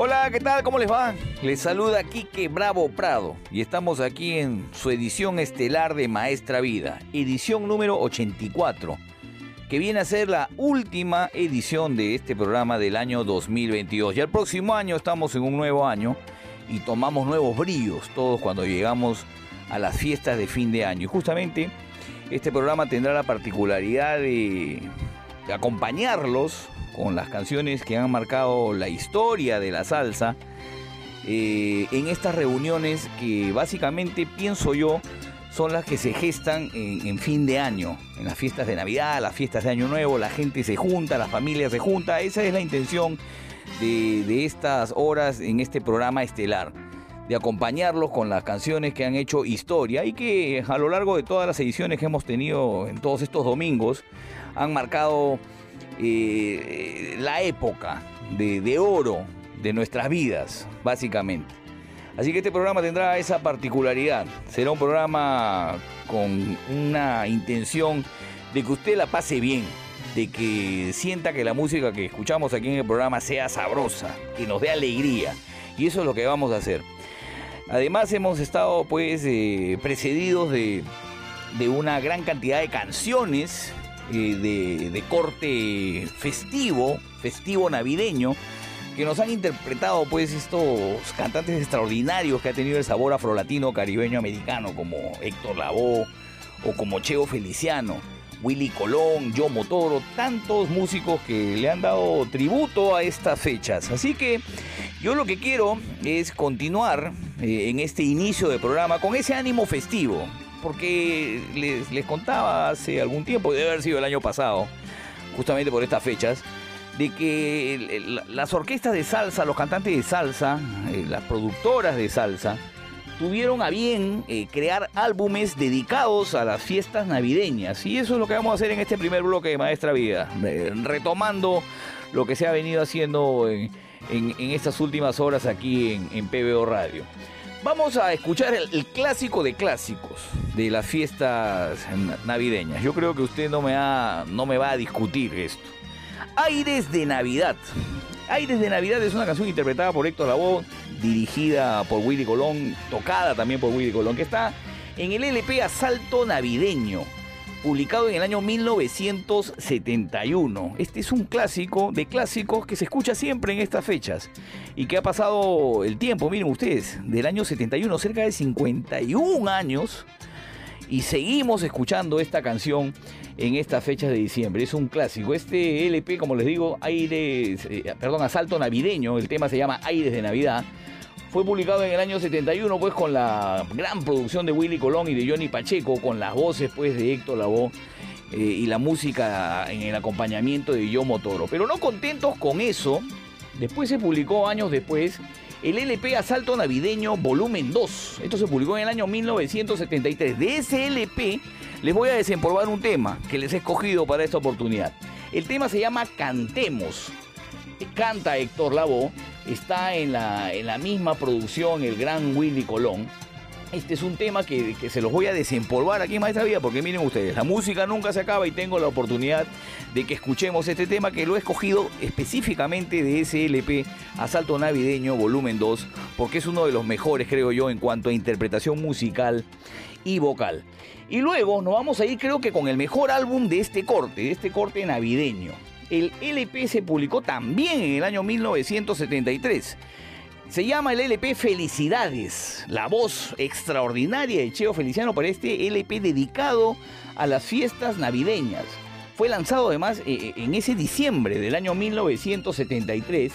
Hola, ¿qué tal? ¿Cómo les va? Les saluda Quique Bravo Prado y estamos aquí en su edición estelar de Maestra Vida, edición número 84, que viene a ser la última edición de este programa del año 2022. Ya el próximo año estamos en un nuevo año y tomamos nuevos brillos todos cuando llegamos a las fiestas de fin de año. Y justamente este programa tendrá la particularidad de acompañarlos con las canciones que han marcado la historia de la salsa eh, en estas reuniones que básicamente pienso yo son las que se gestan en, fin de año, en las fiestas de Navidad, las fiestas de Año Nuevo, la gente se junta, la familia se junta, esa es la intención de estas horas en este programa estelar, de acompañarlos con las canciones que han hecho historia y que a lo largo de todas las ediciones que hemos tenido en todos estos domingos han marcado eh, la época de, oro de nuestras vidas, básicamente. Así que este programa tendrá esa particularidad. Será un programa con una intención de que usted la pase bien, de que sienta que la música que escuchamos aquí en el programa sea sabrosa, que nos dé alegría. Y eso es lo que vamos a hacer. Además hemos estado pues eh, precedidos de una gran cantidad de canciones eh, de, corte festivo, festivo navideño, que nos han interpretado pues estos cantantes extraordinarios que ha tenido el sabor afrolatino caribeño americano, como Héctor Lavoe o como Cheo Feliciano, Willy Colón, Yo Motoro, tantos músicos que le han dado tributo a estas fechas. Así que yo lo que quiero es continuar eh, en este inicio de programa con ese ánimo festivo, porque les, contaba hace algún tiempo, debe haber sido el año pasado, justamente por estas fechas, de que las orquestas de salsa, los cantantes de salsa, eh, las productoras de salsa, tuvieron a bien eh, crear álbumes dedicados a las fiestas navideñas. Y eso es lo que vamos a hacer en este primer bloque de Maestra Vida, eh, retomando lo que se ha venido haciendo en, estas últimas horas aquí en PBO Radio. Vamos a escuchar el, clásico de clásicos de las fiestas navideñas. Yo creo que usted no me, ha, no me va a discutir esto. Aires de Navidad. Aires de Navidad es una canción interpretada por Héctor Lavoe, dirigida por Willy Colón, tocada también por Willy Colón, que está en el LP Asalto Navideño, publicado en el año 1971. Este es un clásico de clásicos que se escucha siempre en estas fechas y que ha pasado el tiempo, miren ustedes, del año 71, cerca de 51 años, y seguimos escuchando esta canción en estas fechas de diciembre. Es un clásico. Este LP, como les digo, Aires, eh, perdón, Asalto Navideño, el tema se llama Aires de Navidad. Fue publicado en el año 71, pues con la gran producción de Willy Colón y de Johnny Pacheco, con las voces pues de Héctor Lavoe eh, y la música en el acompañamiento de Yo Motoro. Pero no contentos con eso, después se publicó años después el LP Asalto Navideño Volumen 2. Esto se publicó en el año 1973. De ese LP les voy a desempolvar un tema que les he escogido para esta oportunidad. El tema se llama Cantemos. Canta Héctor Lavoe. Está en la, en la misma producción el gran Willy Colón. Este es un tema que, que, se los voy a desempolvar aquí en Maestra Vida, porque miren ustedes, la música nunca se acaba y tengo la oportunidad de que escuchemos este tema que lo he escogido específicamente de ese LP Asalto Navideño Volumen 2, porque es uno de los mejores, creo yo, en cuanto a interpretación musical y vocal. Y luego nos vamos a ir, creo que con el mejor álbum de este corte, de este corte navideño. El LP se publicó también en el año 1973. Se llama el LP Felicidades, la voz extraordinaria de Cheo Feliciano para este LP dedicado a las fiestas navideñas. Fue lanzado además eh, en ese diciembre del año 1973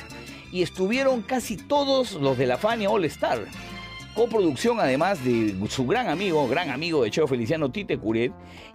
y estuvieron casi todos los de la Fania All Star. Coproducción además de su gran amigo, gran amigo de Cheo Feliciano Tite Curet.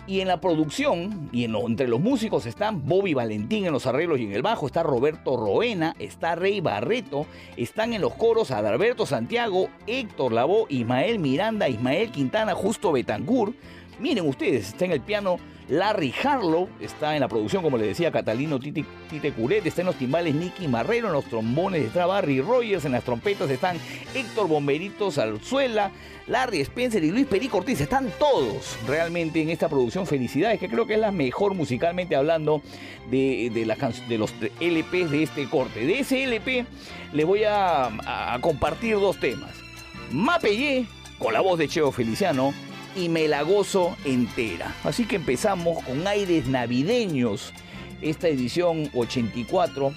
Y en la producción y entre los músicos están Bobby Valentín en los arreglos y en el bajo, está Roberto Roena, está Rey Barreto, están en los coros Adalberto Santiago, Héctor Lavoe, Ismael Miranda, Ismael Quintana, Justo Betancur. Miren ustedes, está en el piano Larry Harlow, está en la producción, como les decía, Catalino Tite, Tite Curet, está en los timbales Nicky Marrero, en los trombones está Barry Rogers, en las trompetas están Héctor Bomberito Salzuela, Larry Spencer y Luis Perico Ortiz, están todos realmente en esta producción. Felicidades, que creo que es la mejor musicalmente hablando de, de, de los LPs de este corte. De ese LP les voy a, compartir dos temas. Mapellé, con la voz de Cheo Feliciano, y me la gozo entera. Así que empezamos con aires navideños. Esta edición 84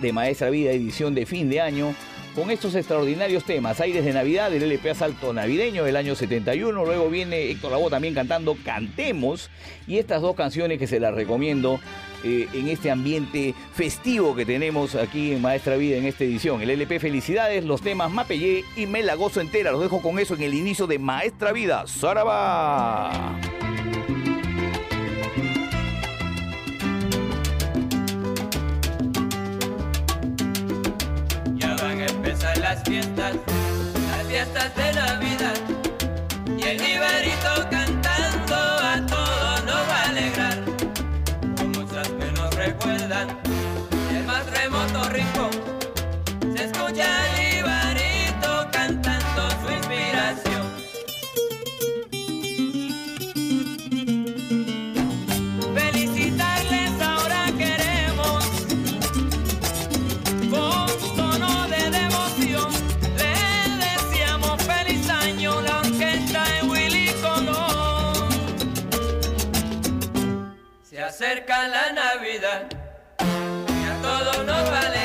de Maestra Vida, edición de fin de año, con estos extraordinarios temas. Aires de Navidad del LP Asalto Navideño del año 71. Luego viene Héctor Lavoe también cantando Cantemos. Y estas dos canciones que se las recomiendo eh, en este ambiente festivo que tenemos aquí en Maestra Vida en esta edición. El LP Felicidades, los temas Mapellé y Me la gozo entera. Los dejo con eso en el inicio de Maestra Vida. ¡Saraba! Ya van a empezar las fiestas, las fiestas de Navidad. Y el Iberito cantando acerca la Navidad. Y a todos nos va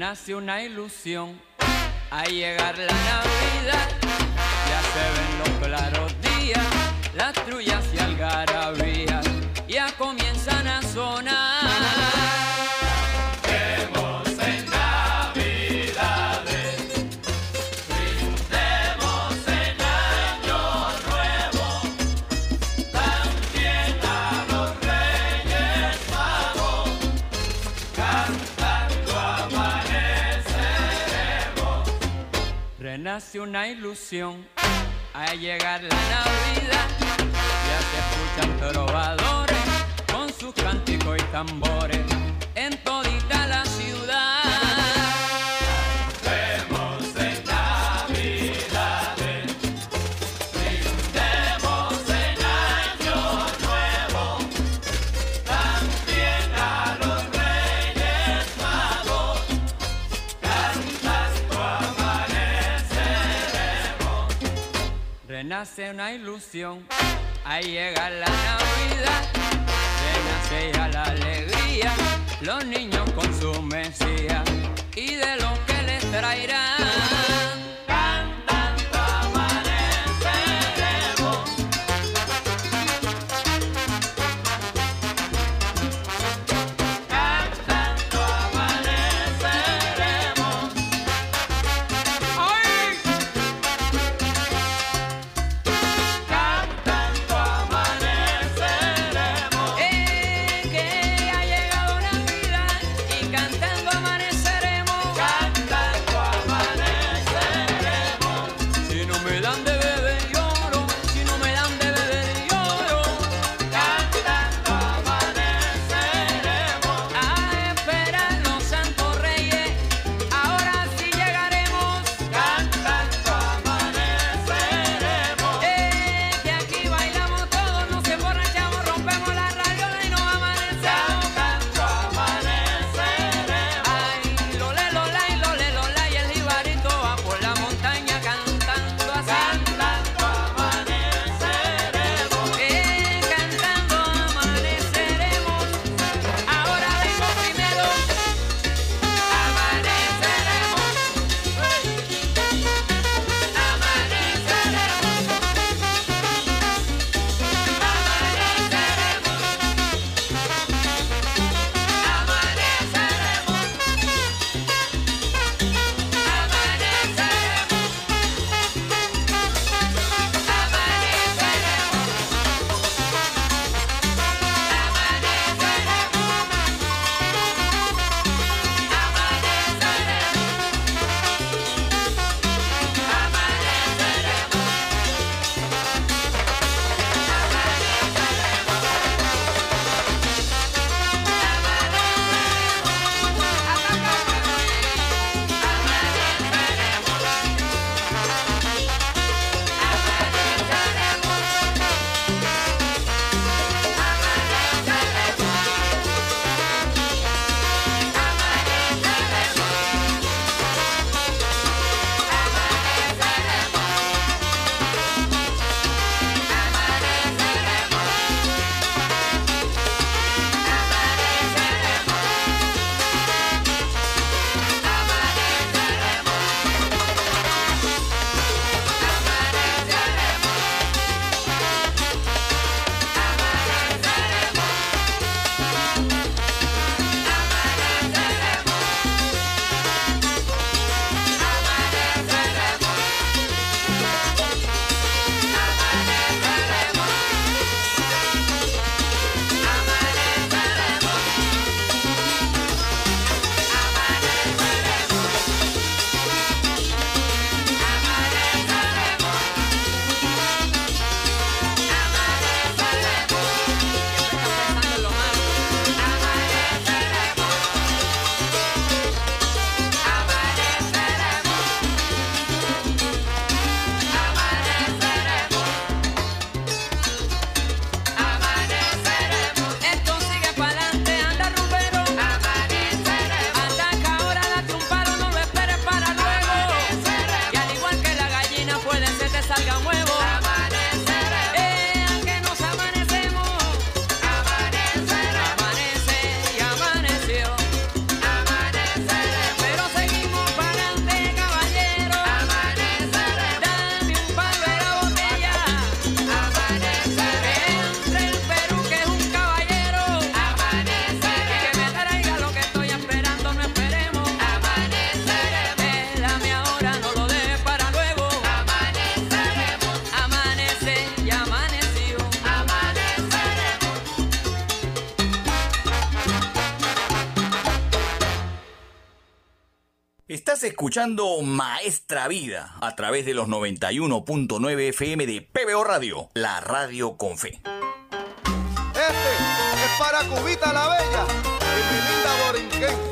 Renace una ilusión a llegar la Navidad. Ya se ven los claros días, las trullas y algarabías Renace una ilusión a llegar la Navidad. Ya se escuchan trovadores con sus cánticos y tambores Renace una ilusión, ahí llega la Navidad, renace ya la alegría, los niños con su mesía y de lo que les traerán. escuchando Maestra Vida a través de los 91.9 FM de PBO Radio, la radio con fe. Este es para Cubita la Bella y mi linda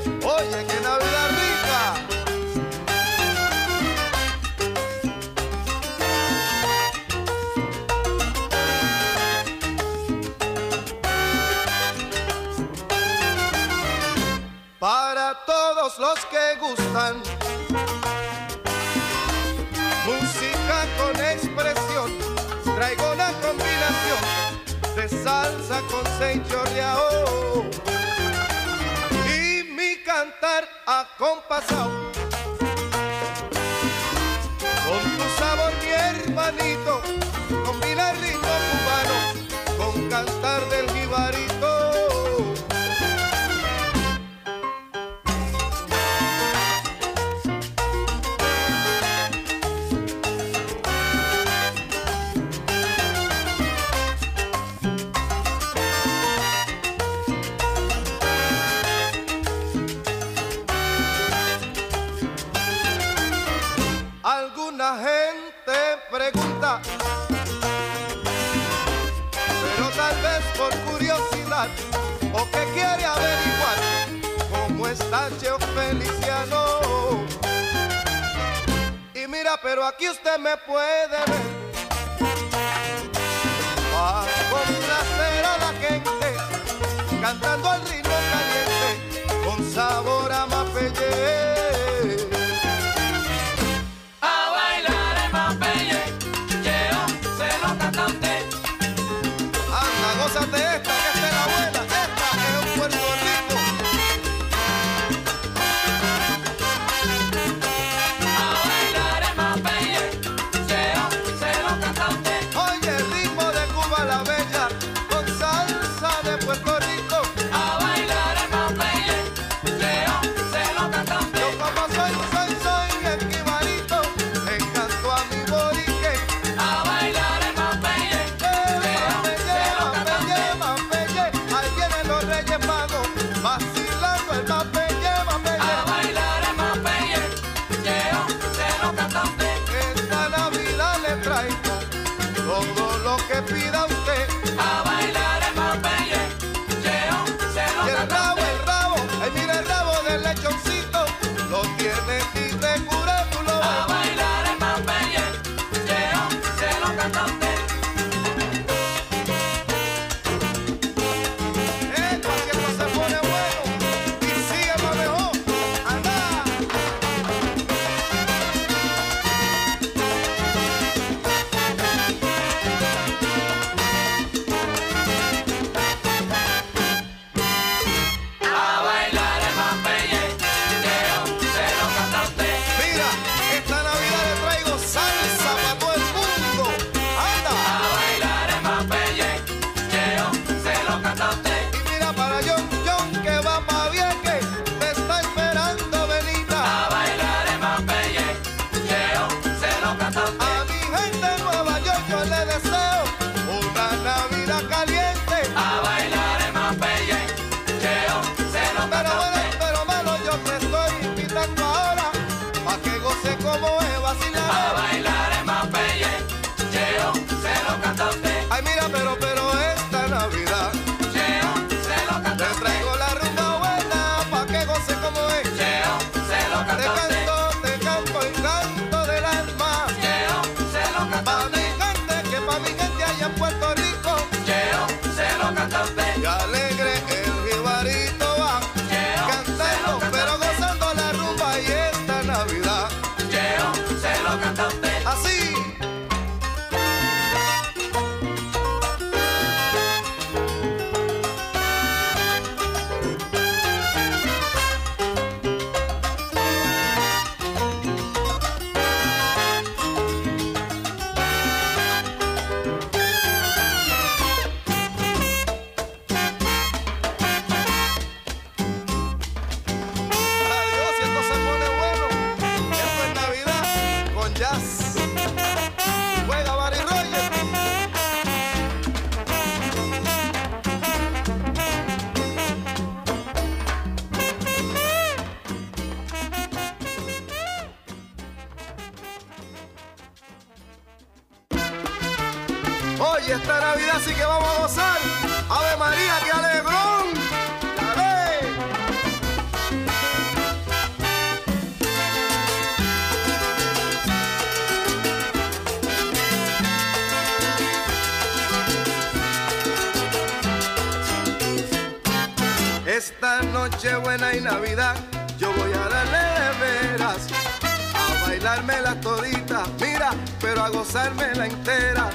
pero a gozarme la entera.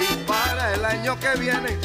Y para el año que viene,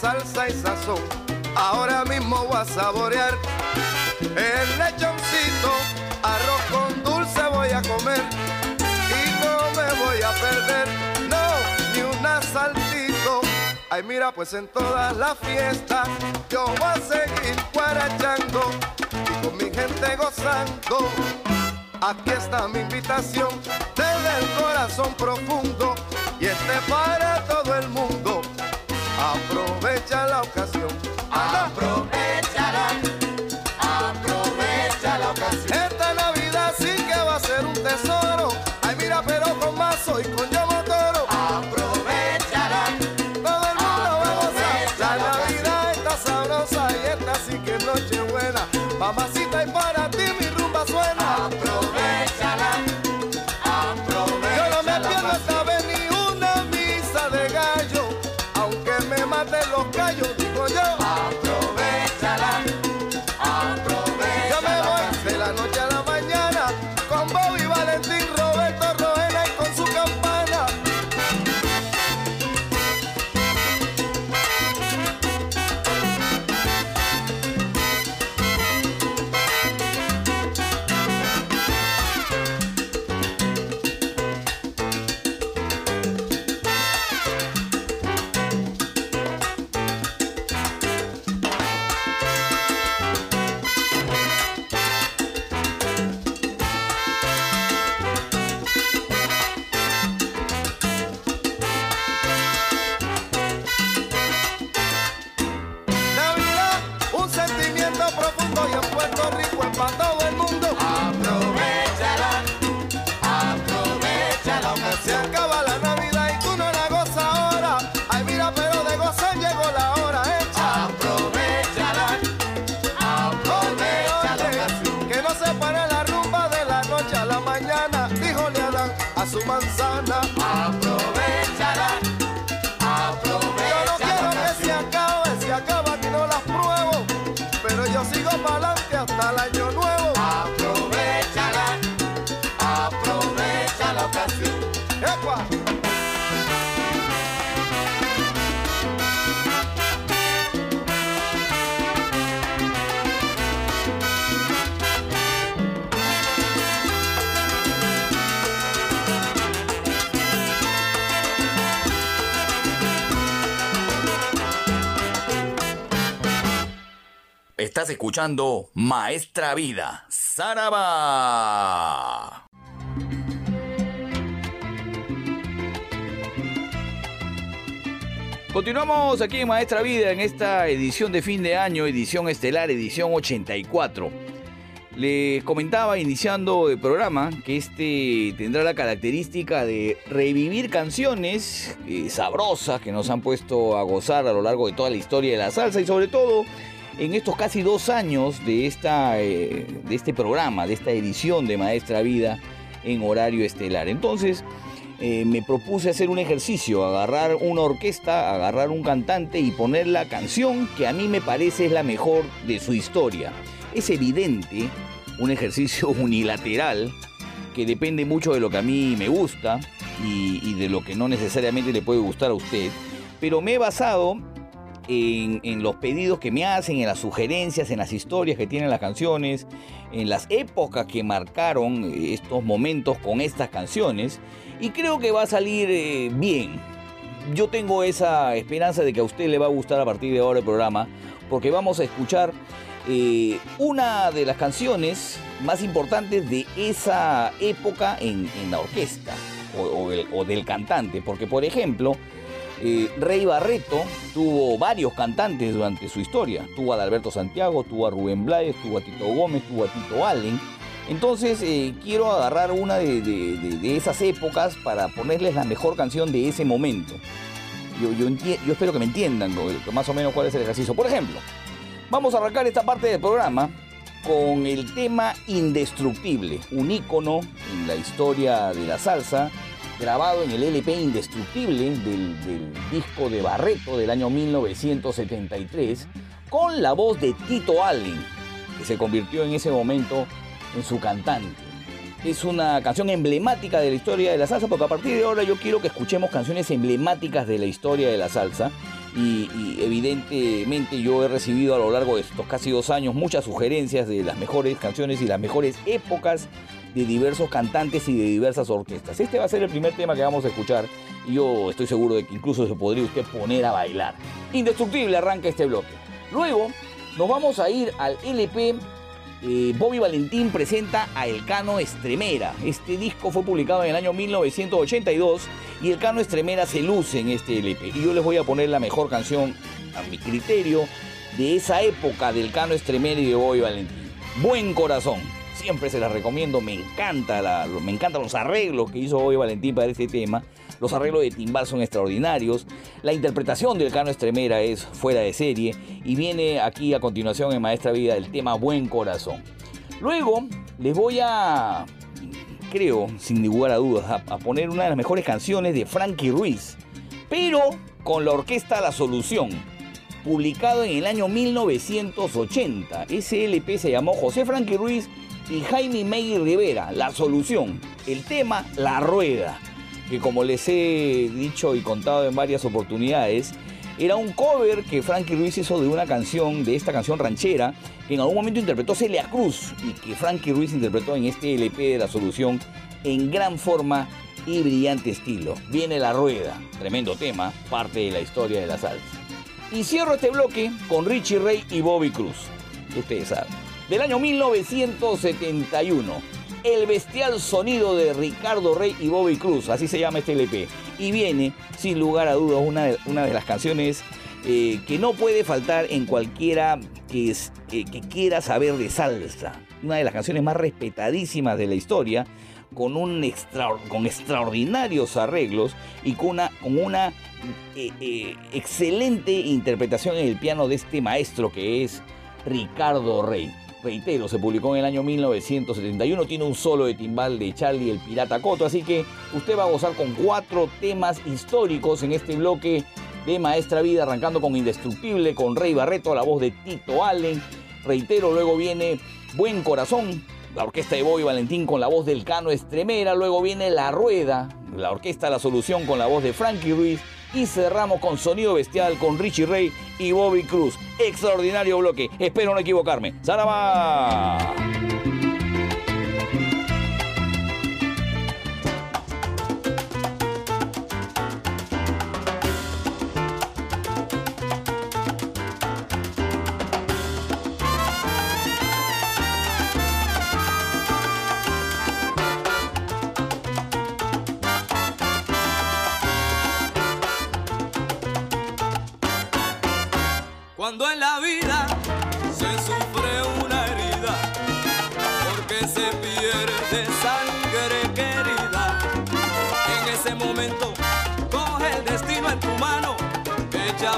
salsa y sazón. Ahora mismo voy a saborear el lechoncito. Arroz con dulce voy a comer. Y no me voy a perder, no, ni un asaltito. Ay, mira, pues en todas las fiestas yo voy a seguir guarachando y con mi gente gozando. Aquí está mi invitación desde el corazón profundo y este para todo el mundo. Aprovecha la ocasión. Aprovechala, aprovecha la ocasión. Esta Navidad sí que va a ser un tesoro. Ay, mira, pero con mazo y con yo toro. Aprovechala. Todo el mundo va a gozar. La Navidad está sabrosa y esta sí que es noche buena. Mamacita Maestra Vida, Saraba. Continuamos aquí en Maestra Vida en esta edición de fin de año, edición estelar, edición 84. Les comentaba iniciando el programa que este tendrá la característica de revivir canciones eh, sabrosas que nos han puesto a gozar a lo largo de toda la historia de la salsa y sobre todo en estos casi dos años de, esta, eh, de este programa, de esta edición de Maestra Vida en horario estelar. Entonces, eh, me propuse hacer un ejercicio, agarrar una orquesta, agarrar un cantante y poner la canción que a mí me parece es la mejor de su historia. Es evidente, un ejercicio unilateral, que depende mucho de lo que a mí me gusta y, y de lo que no necesariamente le puede gustar a usted, pero me he basado en, los pedidos que me hacen, en las sugerencias, en las historias que tienen las canciones, en las épocas que marcaron eh, estos momentos con estas canciones y creo que va a salir eh, bien. Yo tengo esa esperanza de que a usted le va a gustar a partir de ahora el programa porque vamos a escuchar eh, una de las canciones más importantes de esa época en, la orquesta o, o del cantante. Porque, por ejemplo, eh, Rey Barreto tuvo varios cantantes durante su historia. Tuvo a Alberto Santiago, tuvo a Rubén Blades, tuvo a Tito Gómez, tuvo a Tito Allen. Entonces eh, quiero agarrar una de, de- esas épocas para ponerles la mejor canción de ese momento. Yo, espero que me entiendan más o menos cuál es el ejercicio. Por ejemplo, vamos a arrancar esta parte del programa con el tema Indestructible, un ícono en la historia de la salsa, grabado en el LP Indestructible del, disco de Barreto del año 1973, con la voz de Tito Allen, que se convirtió en ese momento en su cantante. Es una canción emblemática de la historia de la salsa, porque a partir de ahora yo quiero que escuchemos canciones emblemáticas de la historia de la salsa. Y evidentemente yo he recibido a lo largo de estos casi dos años muchas sugerencias de las mejores canciones y las mejores épocas de diversos cantantes y de diversas orquestas. Este va a ser el primer tema que vamos a escuchar y yo estoy seguro de que incluso se podría usted poner a bailar. Indestructible arranca este bloque. Luego nos vamos a ir al LP eh, Bobby Valentín presenta a Elcano Estremera. Este disco fue publicado en el año 1982 y Elcano Estremera se luce en este LP. Y yo les voy a poner la mejor canción, a mi criterio, de esa época del Cano Estremera y de Bobby Valentín. Buen corazón. Siempre se las recomiendo, me encanta me encantan los arreglos que hizo Bobby Valentín para este tema. Los arreglos de timbal son extraordinarios. La interpretación del Cano Estremera es fuera de serie. Y viene aquí a continuación en Maestra Vida el tema Buen Corazón. Luego les voy a, creo, sin lugar a dudas, a, a poner una de las mejores canciones de Frankie Ruiz. Pero con la orquesta La Solución. Publicado en el año 1980. Ese LP se llamó José Frankie Ruiz y Jaime May Rivera. La Solución. El tema La Rueda que como les he dicho y contado en varias oportunidades, era un cover que Frankie Ruiz hizo de una canción, de esta canción ranchera, que en algún momento interpretó Celia Cruz y que Frankie Ruiz interpretó en este LP de La Solución en gran forma y brillante estilo. Viene la rueda, tremendo tema, parte de la historia de la salsa. Y cierro este bloque con Richie Ray y Bobby Cruz, ustedes saben, del año 1971 el bestial sonido de Ricardo Rey y Bobby Cruz, así se llama este LP. Y viene, sin lugar a dudas, una de, una de las canciones eh, que no puede faltar en cualquiera que, es- que- quiera saber de salsa. Una de las canciones más respetadísimas de la historia, con, un extra- con extraordinarios arreglos y con una, con una eh, eh, excelente interpretación en el piano de este maestro que es Ricardo Rey. Reitero, se publicó en el año 1971, tiene un solo de timbal de Charlie el Pirata Coto, así que usted va a gozar con cuatro temas históricos en este bloque de Maestra Vida, arrancando con Indestructible, con Rey Barreto, la voz de Tito Allen. Reitero, luego viene Buen Corazón, la orquesta de Bobby Valentín con la voz del Cano Estremera, luego viene La Rueda, la orquesta La Solución con la voz de Frankie Ruiz y cerramos con Sonido Bestial con Richie Ray y Bobby Cruz. Extraordinario bloque, espero no equivocarme. ¡Zaraba!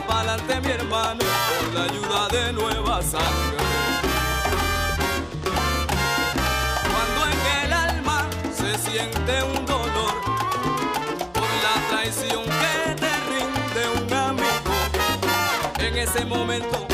Pa'lante mi hermano, con la ayuda de nueva sangre. Cuando en el alma se siente un dolor por la traición que te rinde un amigo, en ese momento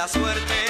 la suerte.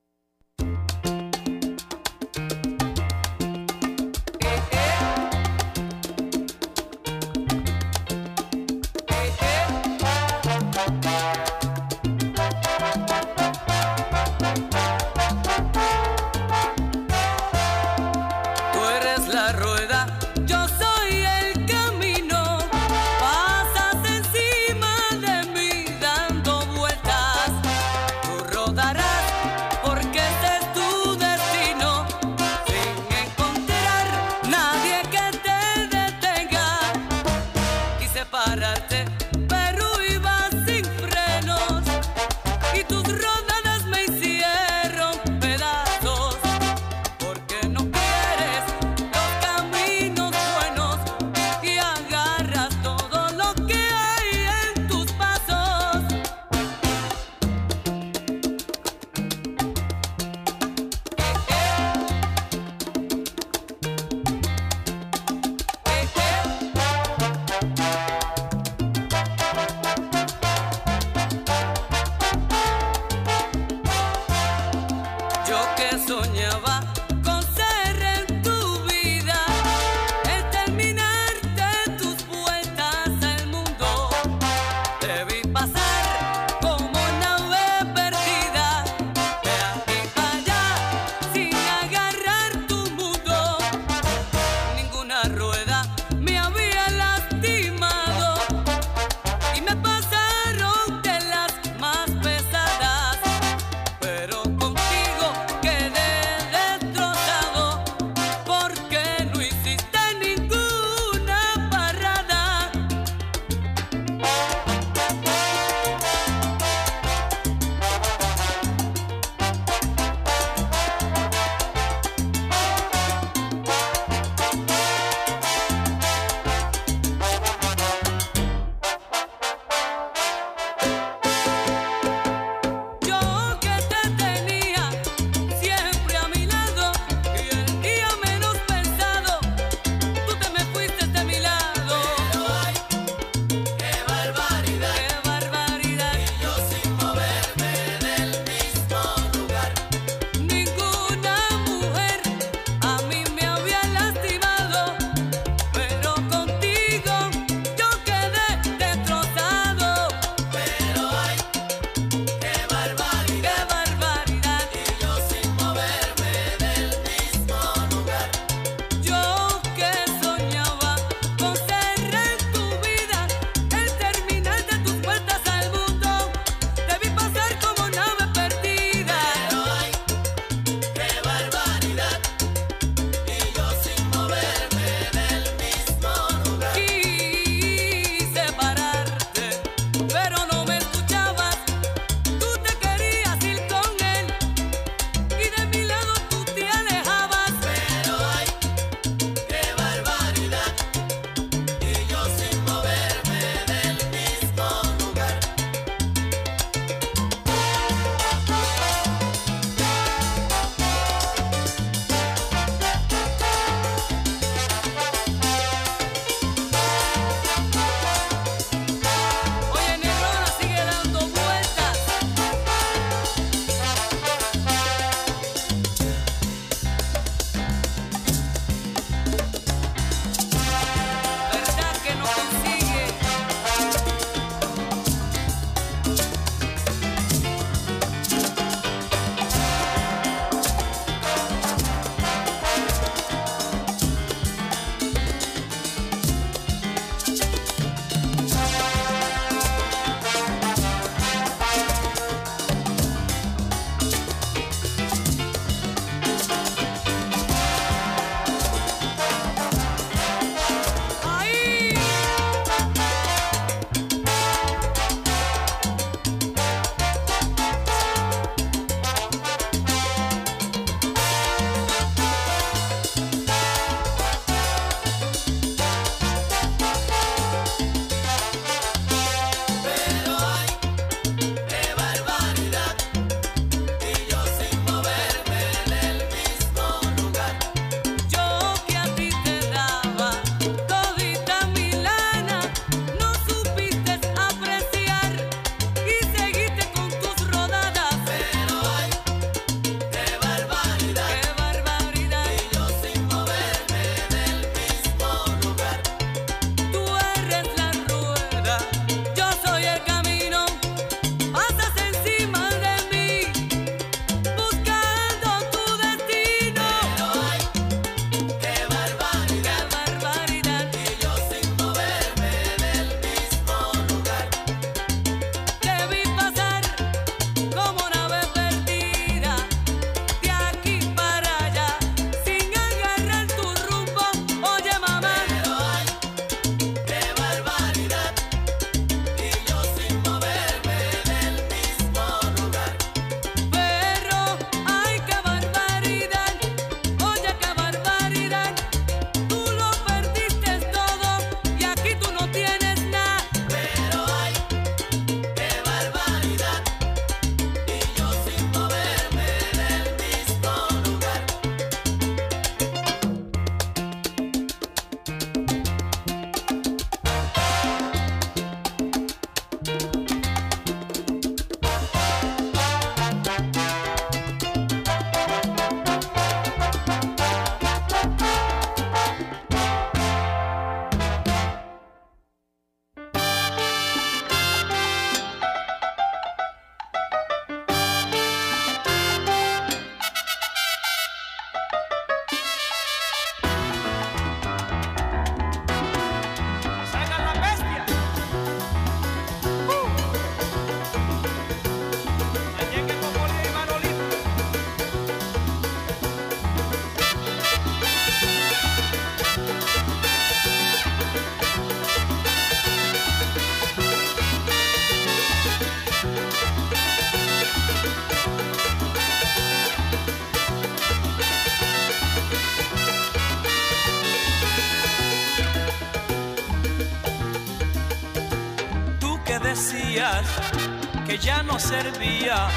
no servía.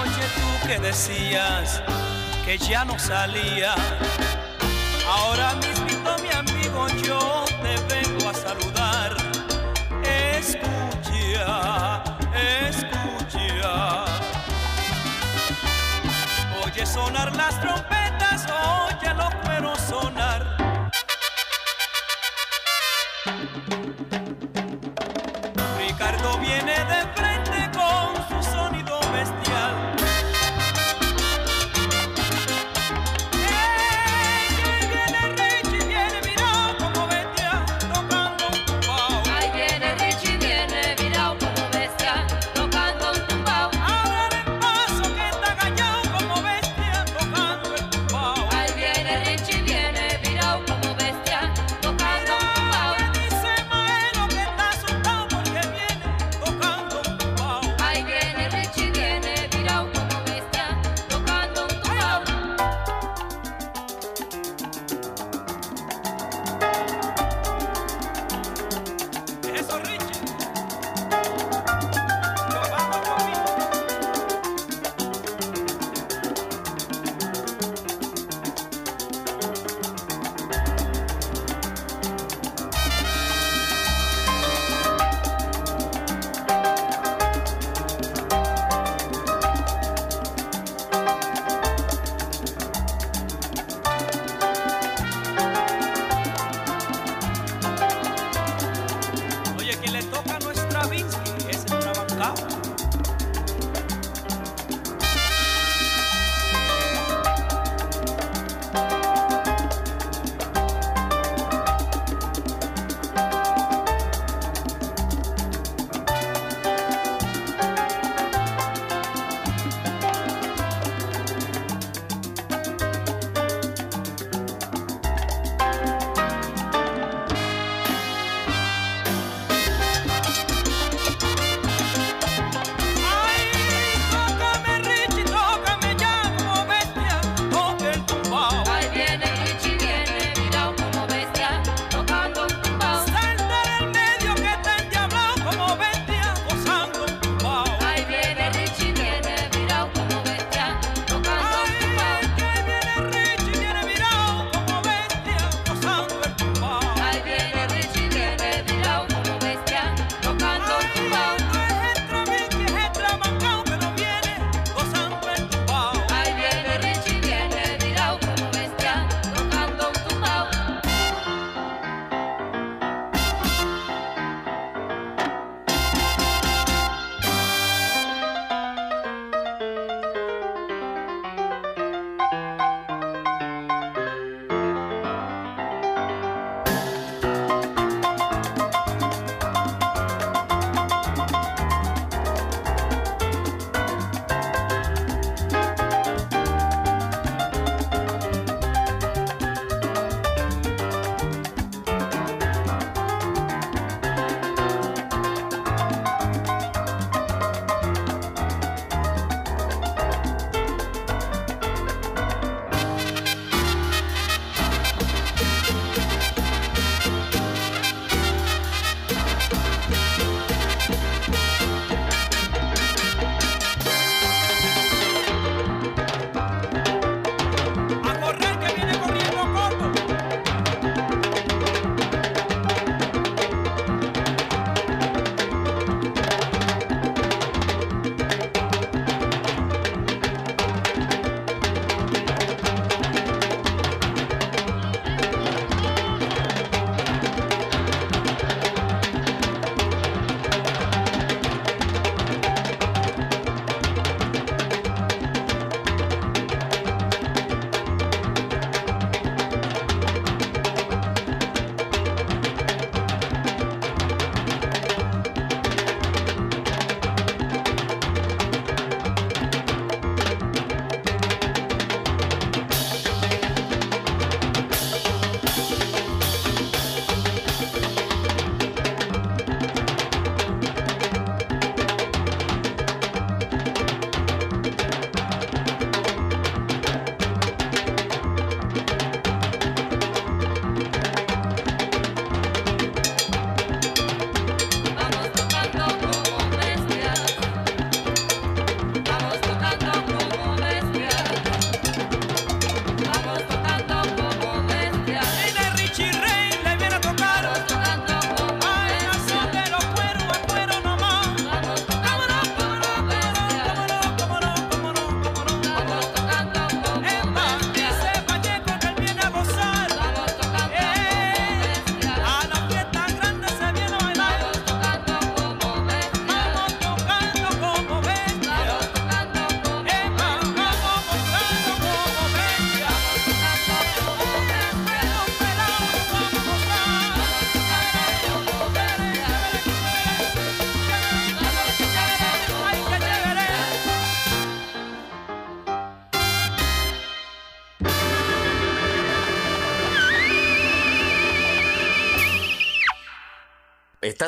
Oye, tú que decías que ya no salía.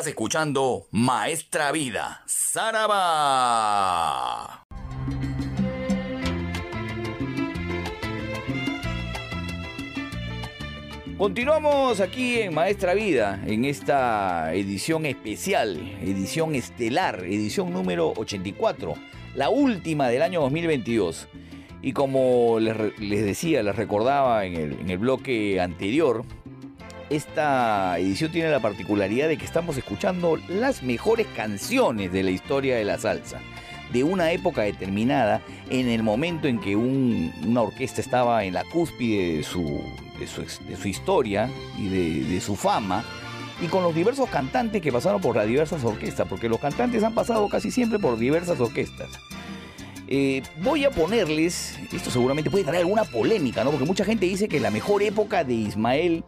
Escuchando Maestra Vida, Saraba. Continuamos aquí en Maestra Vida, en esta edición especial, edición estelar, edición número 84, la última del año 2022. Y como les decía, les recordaba en el, en el bloque anterior, esta edición tiene la particularidad de que estamos las mejores canciones de la historia de la salsa, de una época determinada, en el momento en que un- una orquesta estaba en la cúspide de su, de su, de su historia y de, de su fama, y con los diversos cantantes que pasaron por las diversas orquestas, porque los cantantes han pasado casi siempre por diversas orquestas. Eh, voy a ponerles, esto seguramente puede traer alguna polémica, ¿no? Porque mucha gente dice que la mejor época de Ismael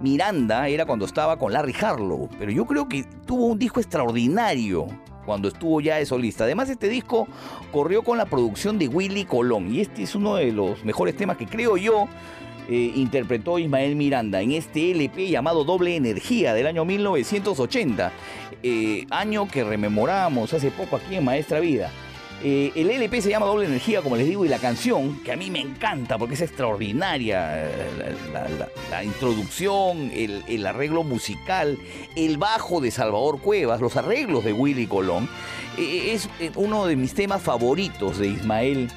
Miranda era cuando estaba con Larry Harlow, pero yo creo que tuvo un disco extraordinario cuando estuvo ya de solista. Además, este disco corrió con la producción de Willy Colón y este es uno de los mejores temas que creo yo eh, interpretó Ismael Miranda en este LP llamado Doble Energía del año 1980, eh, año que rememoramos hace poco aquí en Maestra Vida. Eh, el LP se llama Doble Energía, como les digo, y la canción, que a mí me encanta porque es extraordinaria, eh, la, introducción, el, arreglo musical, el bajo de Salvador Cuevas, los arreglos de Willy Colón, eh, es uno de mis temas favoritos de Ismael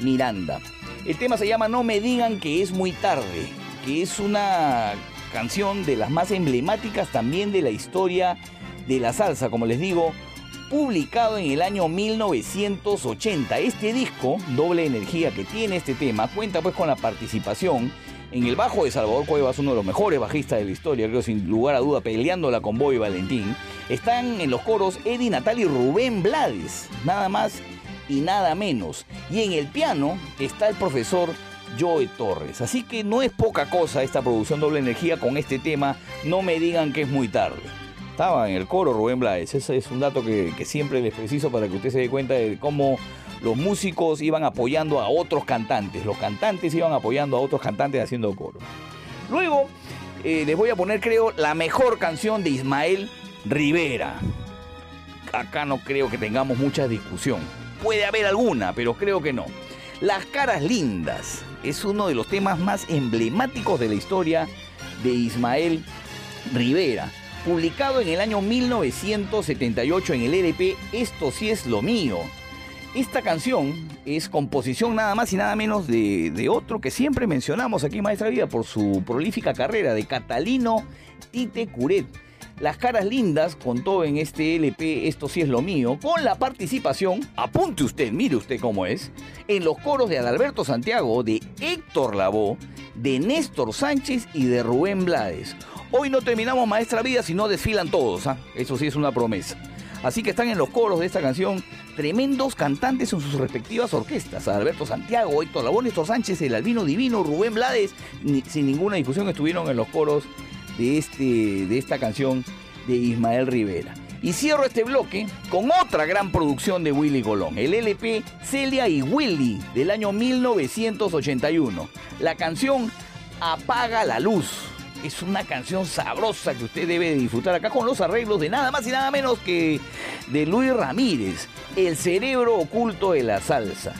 Miranda. El tema se llama No me digan que es muy tarde, que es una canción de las más emblemáticas también de la historia de la salsa, como les digo, publicado en el año 1980. Este disco, doble energía que tiene este tema, cuenta pues con la participación en el bajo de Salvador Cuevas, uno de los mejores bajistas de la historia, creo sin lugar a duda, peleándola con Boy Valentín. Están en los coros Eddie Natal y Rubén Blades, nada más y nada menos. Y en el piano está el profesor Joe Torres. Así que no es poca cosa esta producción doble energía con este tema. No me digan que es muy tarde. Estaba en el coro Rubén Blades. Ese es un dato que, siempre les preciso para que usted se dé cuenta de cómo los músicos iban apoyando a otros cantantes. Los cantantes iban apoyando a otros cantantes haciendo coro. Luego eh, les voy a poner, creo, la mejor canción de Ismael Rivera. Acá no creo que tengamos mucha discusión. Puede haber alguna, pero creo que no. Las caras lindas es uno de los temas más emblemáticos de la historia de Ismael Rivera. Publicado en el año 1978 en el LP Esto sí es lo mío. Esta canción es composición nada más y nada menos de, otro que siempre mencionamos aquí Maestra Vida por su prolífica carrera, de Catalino Tite Curet. Las caras lindas contó en este LP Esto sí es lo mío, con la participación, apunte usted, mire usted cómo es, en los coros de Adalberto Santiago, de Héctor Lavoe, de Néstor Sánchez y de Rubén Blades. Hoy no terminamos Maestra Vida si no desfilan todos, ¿ah? eso sí es una promesa. Así que están en los coros de esta canción tremendos cantantes en sus respectivas orquestas. Adalberto Santiago, Héctor Lavoe, Néstor Sánchez, El Albino Divino, Rubén Blades, sin ninguna discusión estuvieron en los coros de, este, de esta canción de Ismael Rivera. Y cierro este bloque con otra gran producción de Willy Colón, el LP Celia y Willy del año 1981. La canción Apaga la Luz. Es una canción sabrosa que usted debe de disfrutar acá con los arreglos de nada más y nada menos que de Luis Ramírez, el cerebro oculto de la salsa.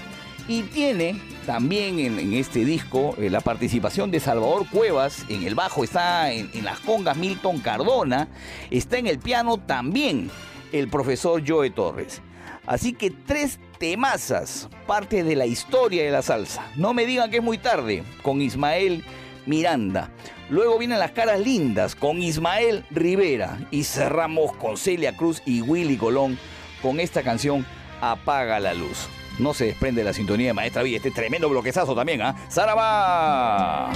Y tiene también en, en este disco eh, la participación de Salvador Cuevas, en el bajo está en, en las congas Milton Cardona, está en el piano también el profesor Joe Torres. Así que tres temazas, parte de la historia de la salsa. No me digan que es muy tarde, con Ismael Miranda. Luego vienen las caras lindas con Ismael Rivera y cerramos con Celia Cruz y Willy Colón con esta canción Apaga la luz. No se desprende la sintonía de Maestra Villa, este tremendo bloquezazo también, ¿ah? ¡Zaraba!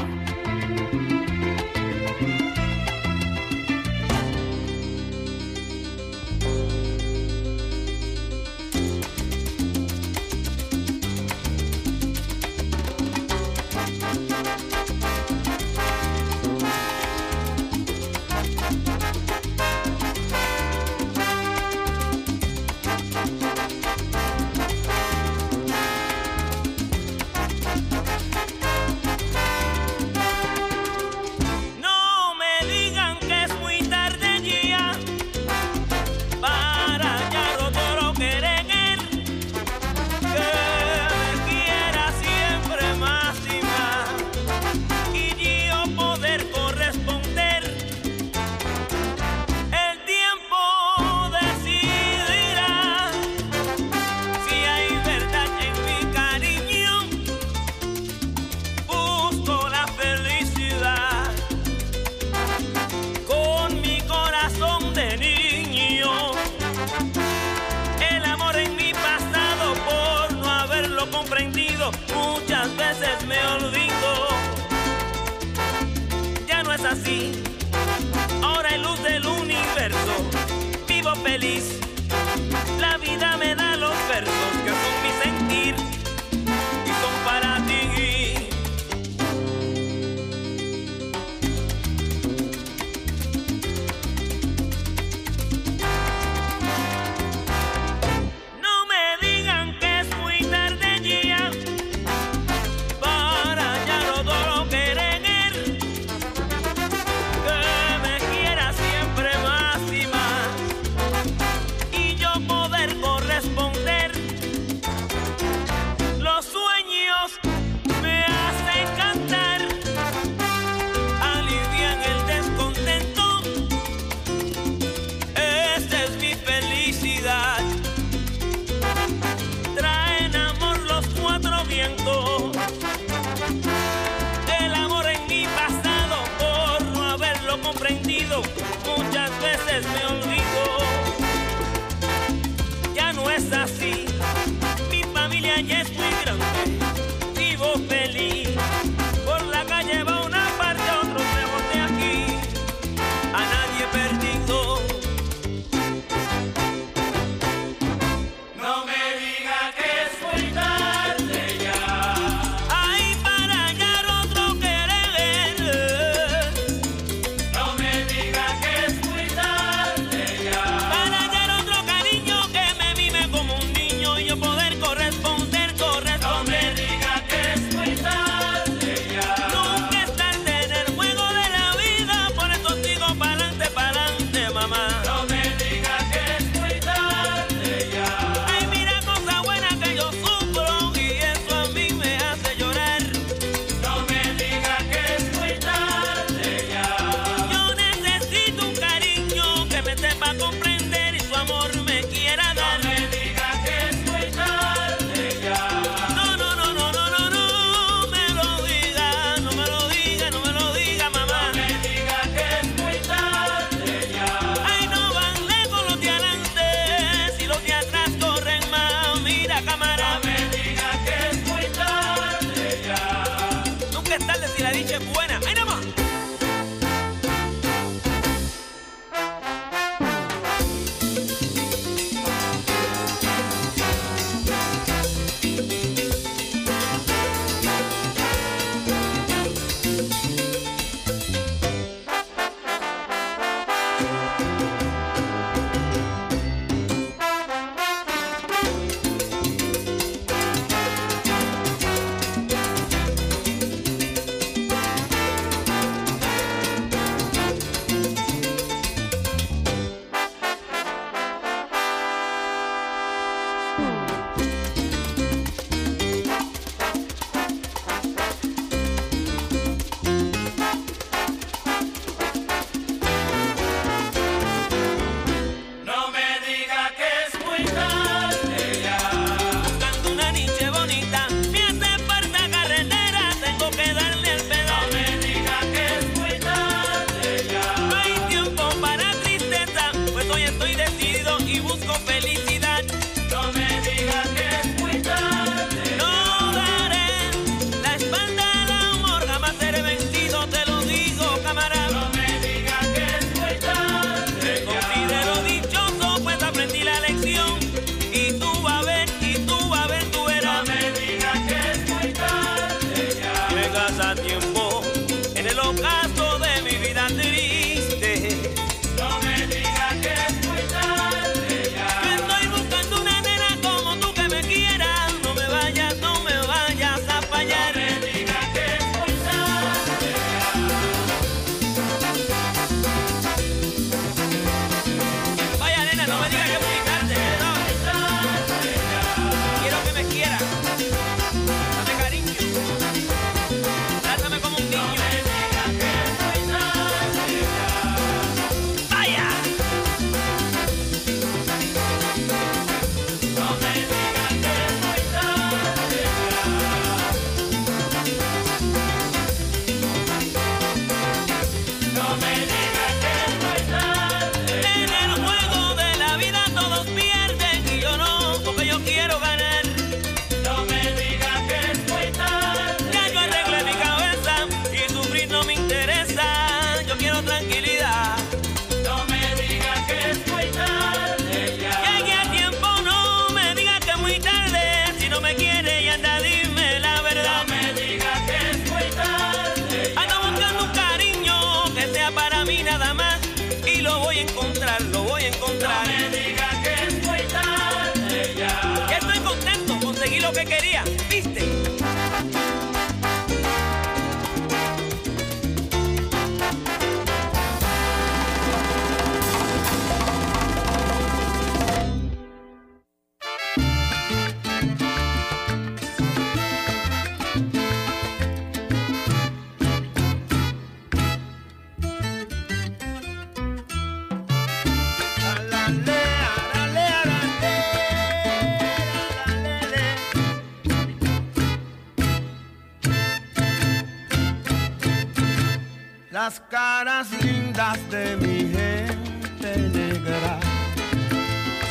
caras lindas de mi gente negra.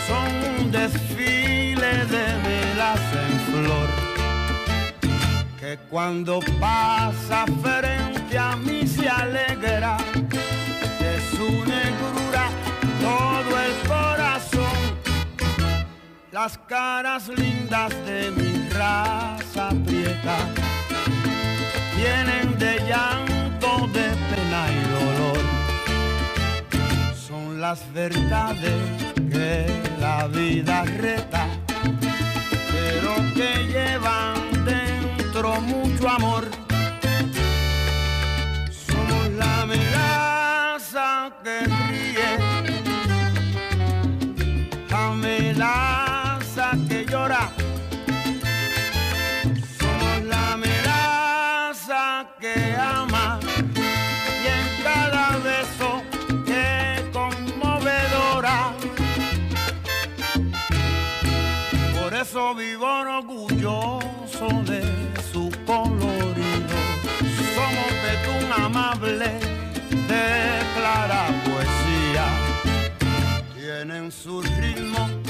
Son un desfile de velas en flor que cuando pasa frente a mí se alegra. De su negrura todo el corazón. Las caras lindas de mi raza prieta vienen de llanto de pena y las verdades que la vida reta, pero que llevan dentro mucho amor. Somos la amenaza que de su colorido. Somos de tu amable, de clara poesía. Tienen su ritmo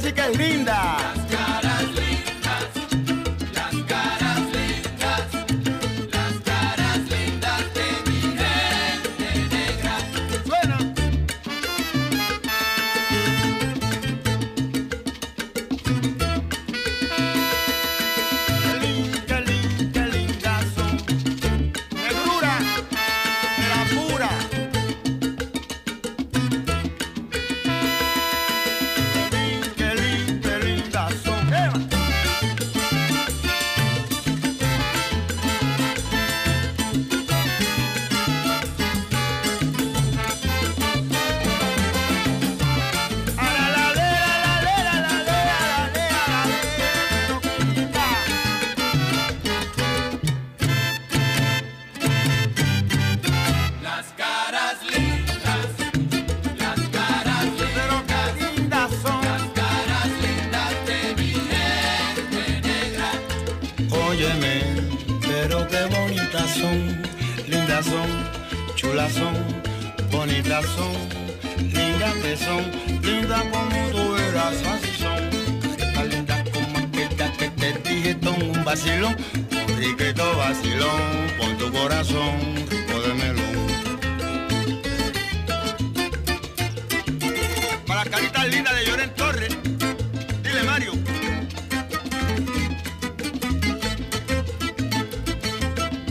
así que es linda. Lloren torre, Dile, Mario.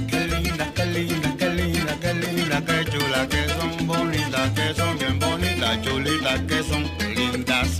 Qué linda, qué linda, qué linda, qué linda, qué chula, que son bonitas, que son bien bonitas, chulitas, que son lindas.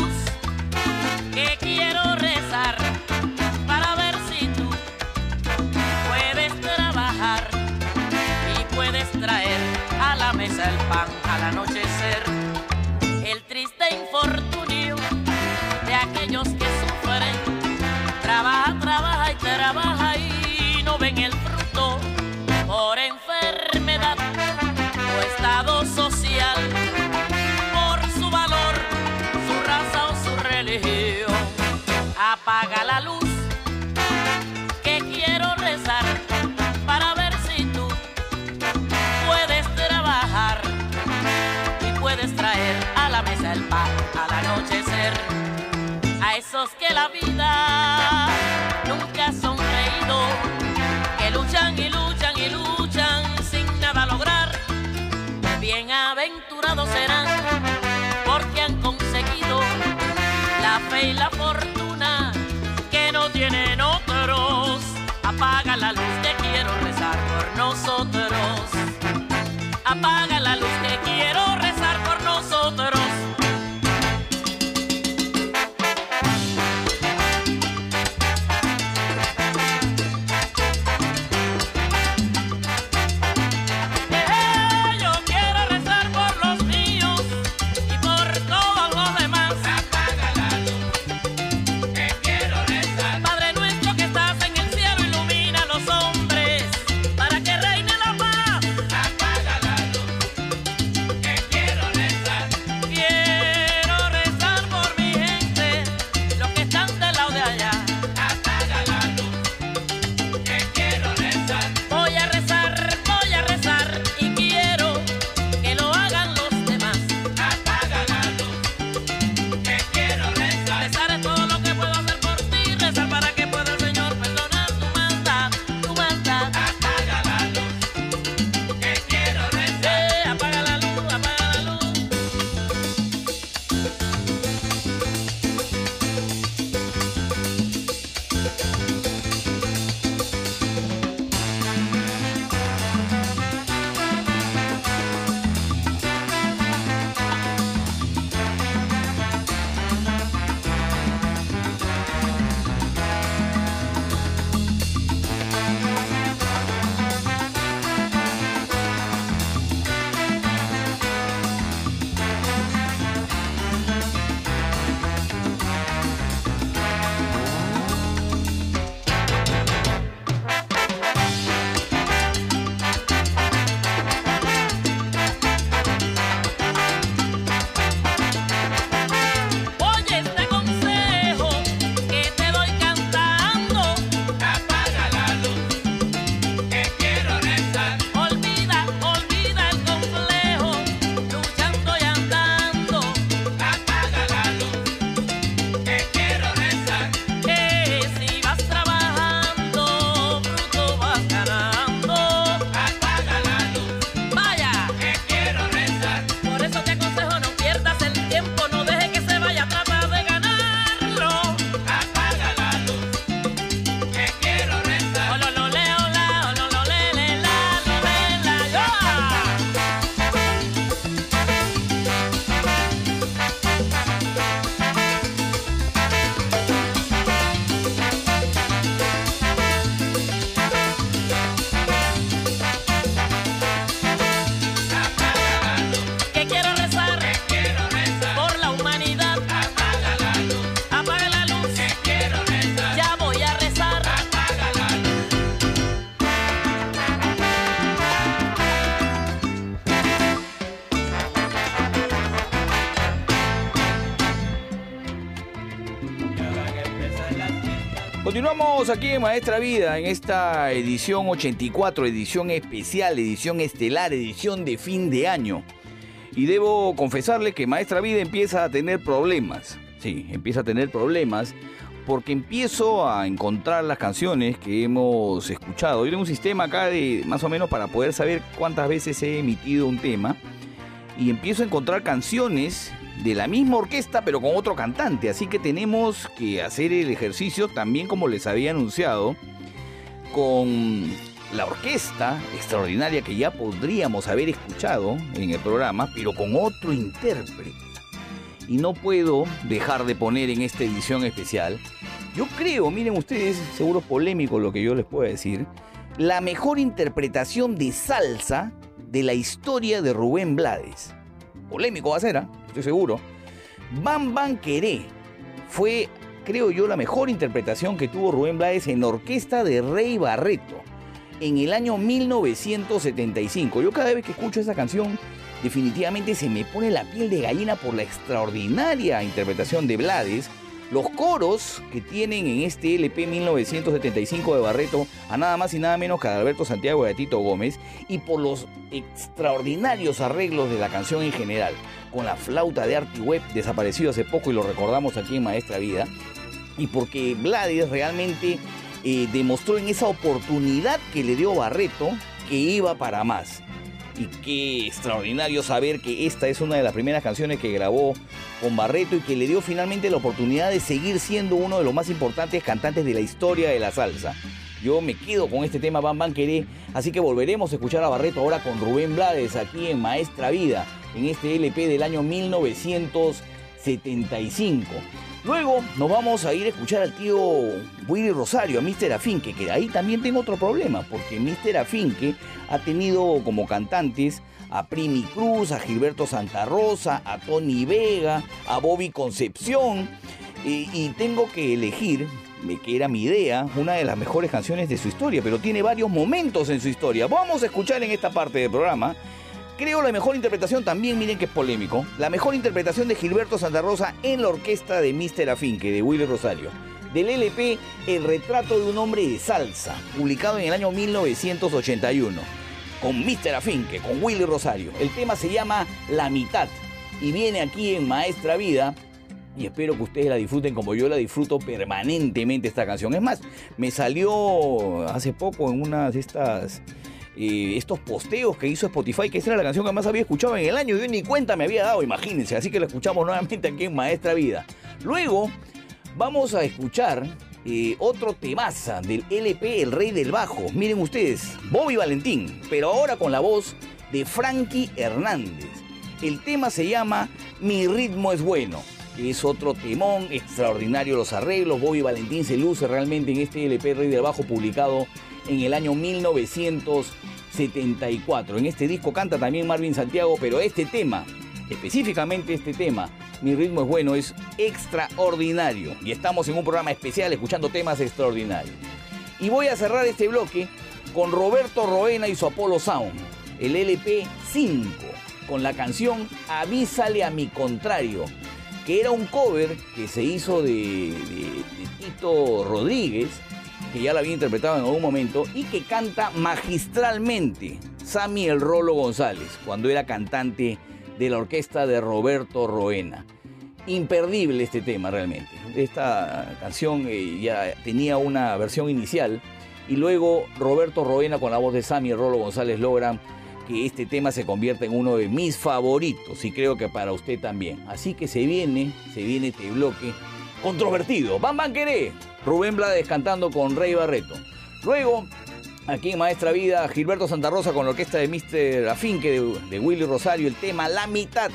que la vida Continuamos aquí Maestra Vida en esta edición 84, edición especial, edición estelar, edición de fin de año. Y debo confesarle que Maestra Vida empieza a tener problemas. Sí, empieza a tener problemas porque empiezo a encontrar las canciones que hemos escuchado. Yo tengo un sistema acá de más o menos para poder saber cuántas veces he emitido un tema. Y empiezo a encontrar canciones de la misma orquesta pero con otro cantante. Así que tenemos que hacer el ejercicio también como les había anunciado con la orquesta extraordinaria que ya podríamos haber escuchado en el programa, pero con otro intérprete. Y no puedo dejar de poner en esta edición especial, yo creo, miren ustedes, seguro polémico lo que yo les puedo decir, la mejor interpretación de salsa de la historia de Rubén Blades. Polémico va a ser, ¿ah? Estoy seguro. Bam Bam Queré fue, creo yo, la mejor interpretación que tuvo Rubén Blades en orquesta de Rey Barreto en el año 1975. Yo cada vez que escucho esa canción, definitivamente se me pone la piel de gallina por la extraordinaria interpretación de Blades. Los coros que tienen en este LP 1975 de Barreto a nada más y nada menos que a Alberto Santiago y a Tito Gómez y por los extraordinarios arreglos de la canción en general, con la flauta de Artie Webb desaparecido hace poco y lo recordamos aquí en Maestra Vida, y porque Blades realmente eh, demostró en esa oportunidad que le dio Barreto que iba para más. Y qué extraordinario saber que esta es una de las primeras canciones que grabó con Barreto y que le dio finalmente la oportunidad de seguir siendo uno de los más importantes cantantes de la historia de la salsa. Yo me quedo con este tema Bam Bam Queré, así que volveremos a escuchar a Barreto ahora con Rubén Blades aquí en Maestra Vida, en este LP del año 1975. Luego nos vamos a ir a escuchar al tío Willy Rosario, a Mr. Afinque, que ahí también tengo otro problema, porque Mr. Afinque ha tenido como cantantes a Primi Cruz, a Gilberto Santa Rosa, a Tony Vega, a Bobby Concepción, y, y tengo que elegir, que era mi idea, una de las mejores canciones de su historia, pero tiene varios momentos en su historia. Vamos a escuchar en esta parte del programa Creo la mejor interpretación también, miren que es polémico, la mejor interpretación de Gilberto Santa Rosa en la orquesta de Mr. Afinque, de Willy Rosario. Del LP El retrato de un hombre de salsa, publicado en el año 1981, con Mr. Afinque, con Willy Rosario. El tema se llama La mitad y viene aquí en Maestra Vida y espero que ustedes la disfruten como yo la disfruto permanentemente esta canción. Es más, me salió hace poco en una de estas estos posteos que hizo Spotify, que esa era la canción que más había escuchado en el año yo ni cuenta me había dado, imagínense. Así que la escuchamos nuevamente aquí en Maestra Vida. Luego vamos a escuchar eh, otro temaza del LP El Rey del Bajo. Miren ustedes, Bobby Valentín, pero ahora con la voz de Frankie Hernández. El tema se llama Mi ritmo es bueno. Es otro temón, extraordinario los arreglos. Bobby Valentín se luce realmente en este LP Rey del Bajo publicado en el año 1974. En este disco canta también Marvin Santiago, pero este tema, específicamente este tema, Mi ritmo es bueno, es extraordinario. Y estamos en un programa especial escuchando temas extraordinarios. Y voy a cerrar este bloque con Roberto Roena y su Apollo Sound, el LP 5, con la canción Avísale a mi contrario, que era un cover que se hizo de Tito Rodríguez, que ya la había interpretado en algún momento, y que canta magistralmente Sammy El Rolo González, cuando era cantante de la orquesta de Roberto Roena. Imperdible este tema realmente. Esta canción eh, ya tenía una versión inicial y luego Roberto Roena con la voz de Sammy El Rolo González logran que este tema se convierta en uno de mis favoritos y creo que para usted también. Así que se viene, se viene este bloque controvertido. Bam Bam Queré, Rubén Blades cantando con Rey Barreto. Luego, aquí en Maestra Vida, Gilberto Santa Rosa con la orquesta de Mr. Afinque de, de Willy Rosario, el tema La mitad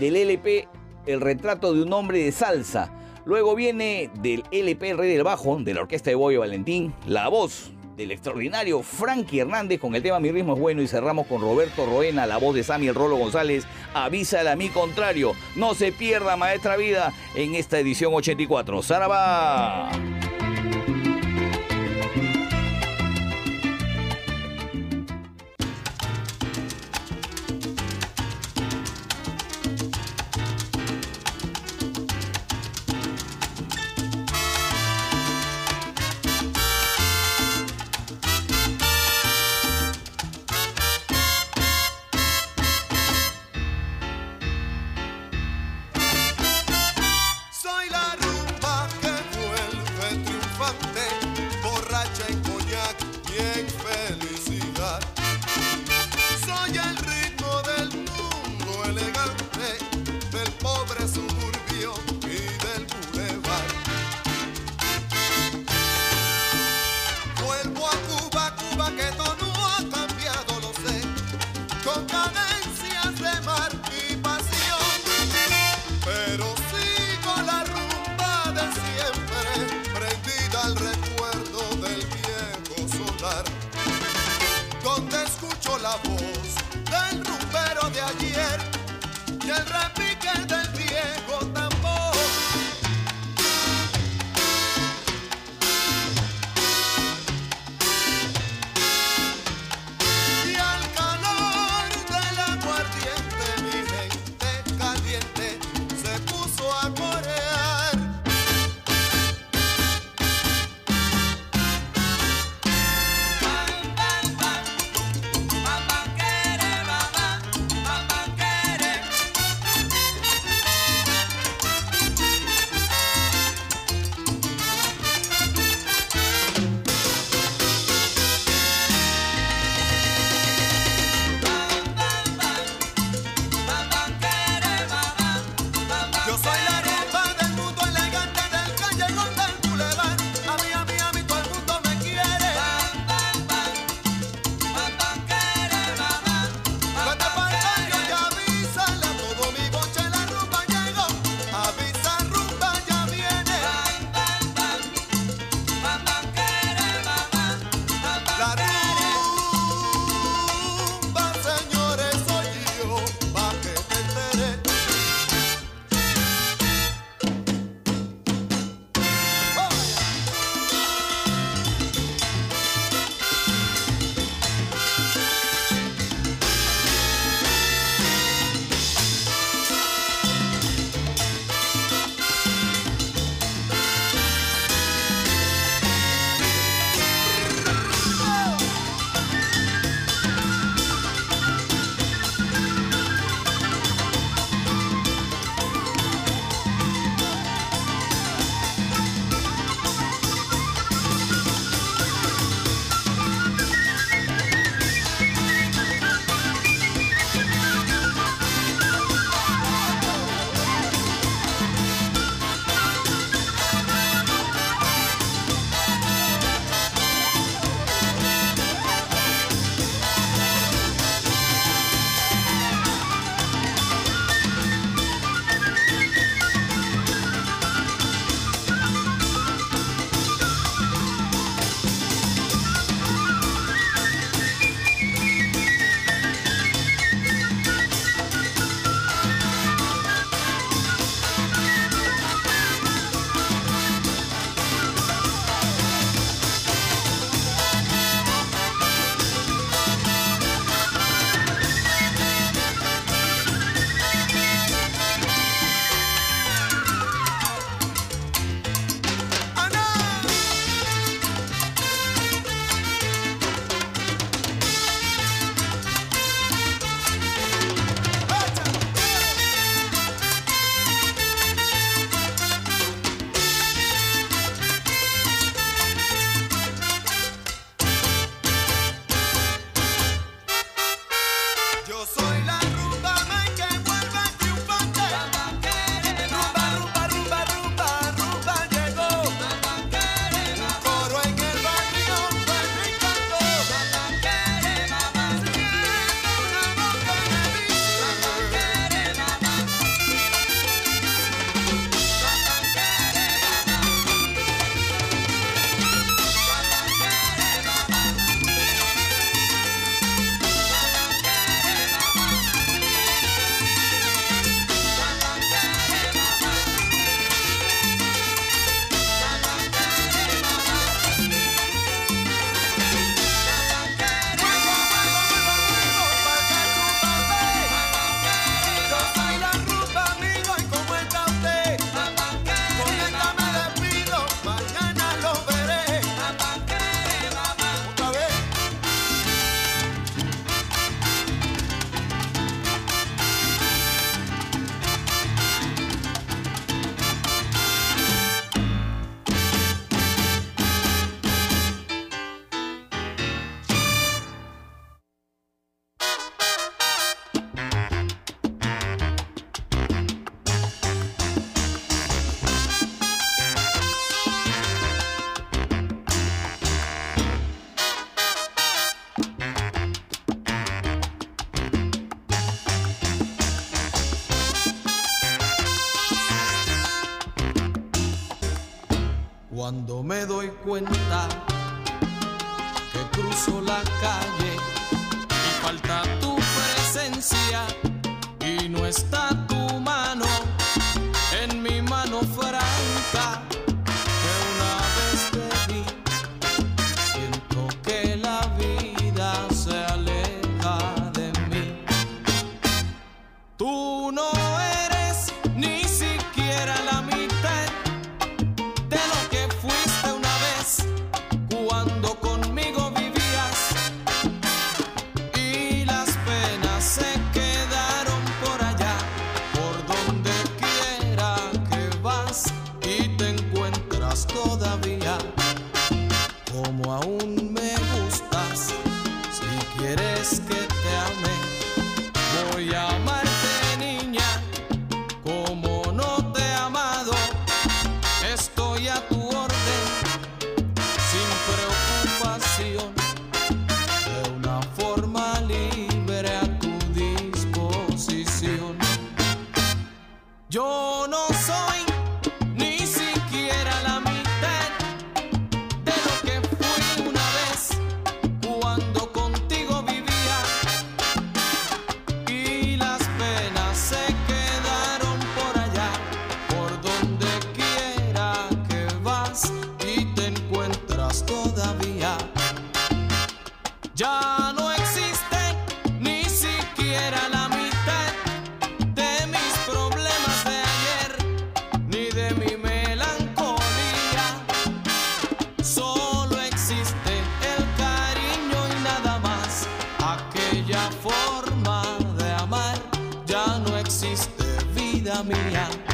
del LP El retrato de un hombre de salsa. Luego viene del LP Rey del Bajo, de la orquesta de Boyo Valentín, la voz del extraordinario Frankie Hernández con el tema Mi ritmo es bueno y cerramos con Roberto Roena, la voz de Sammy El Rolo González, avísale a mi contrario, no se pierda Maestra Vida en esta edición 84. ¡Zaraba! Vida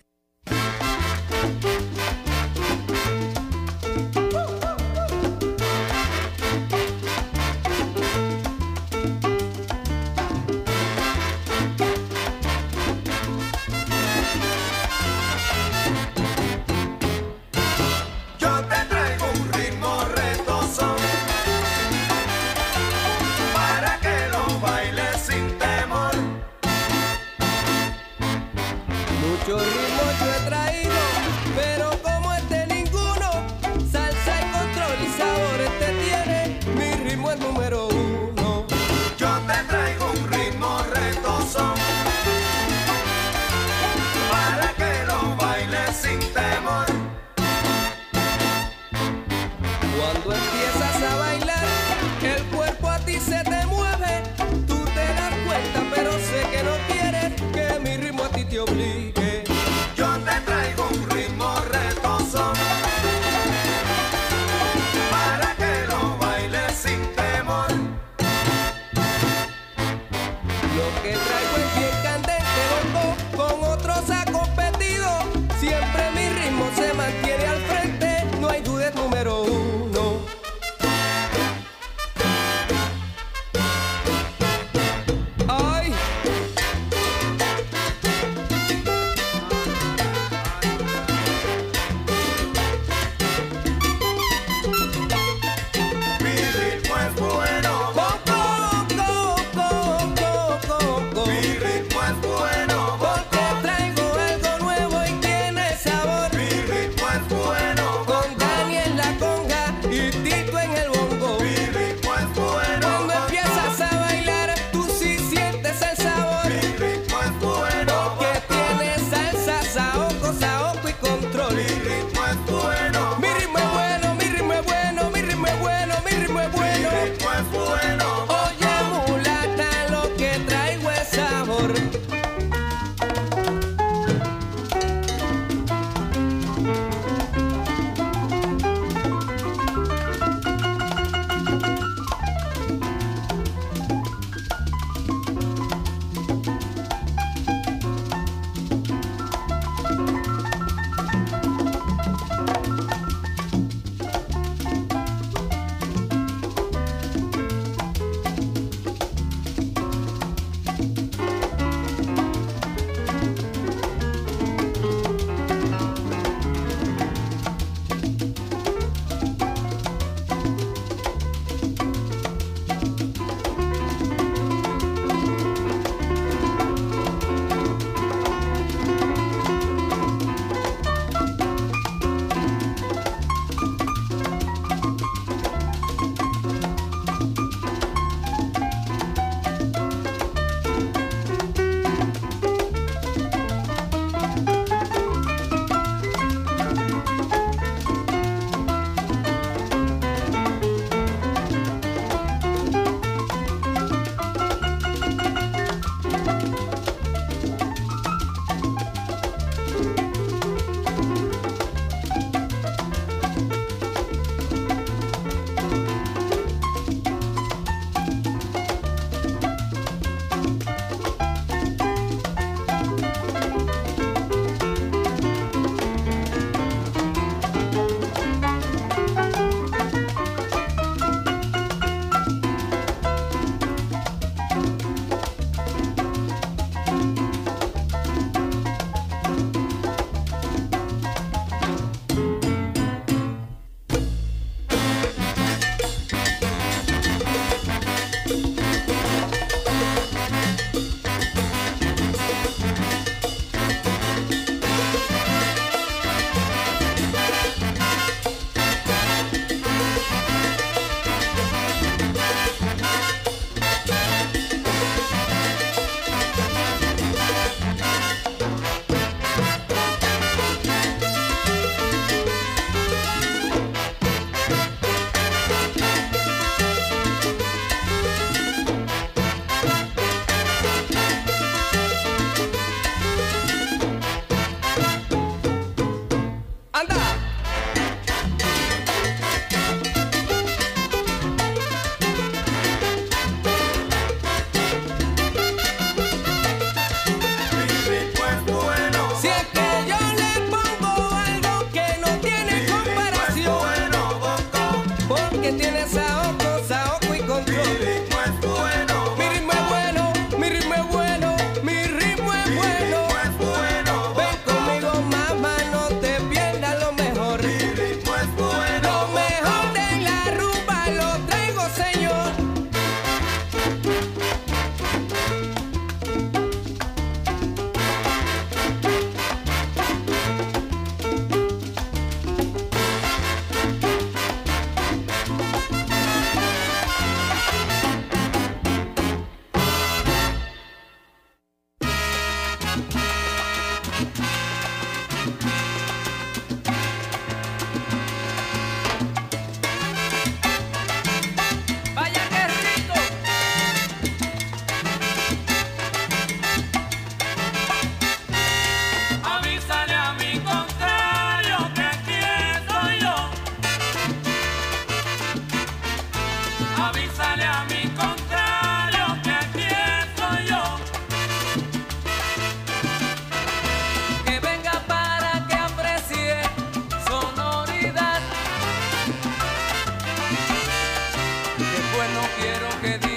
quiero que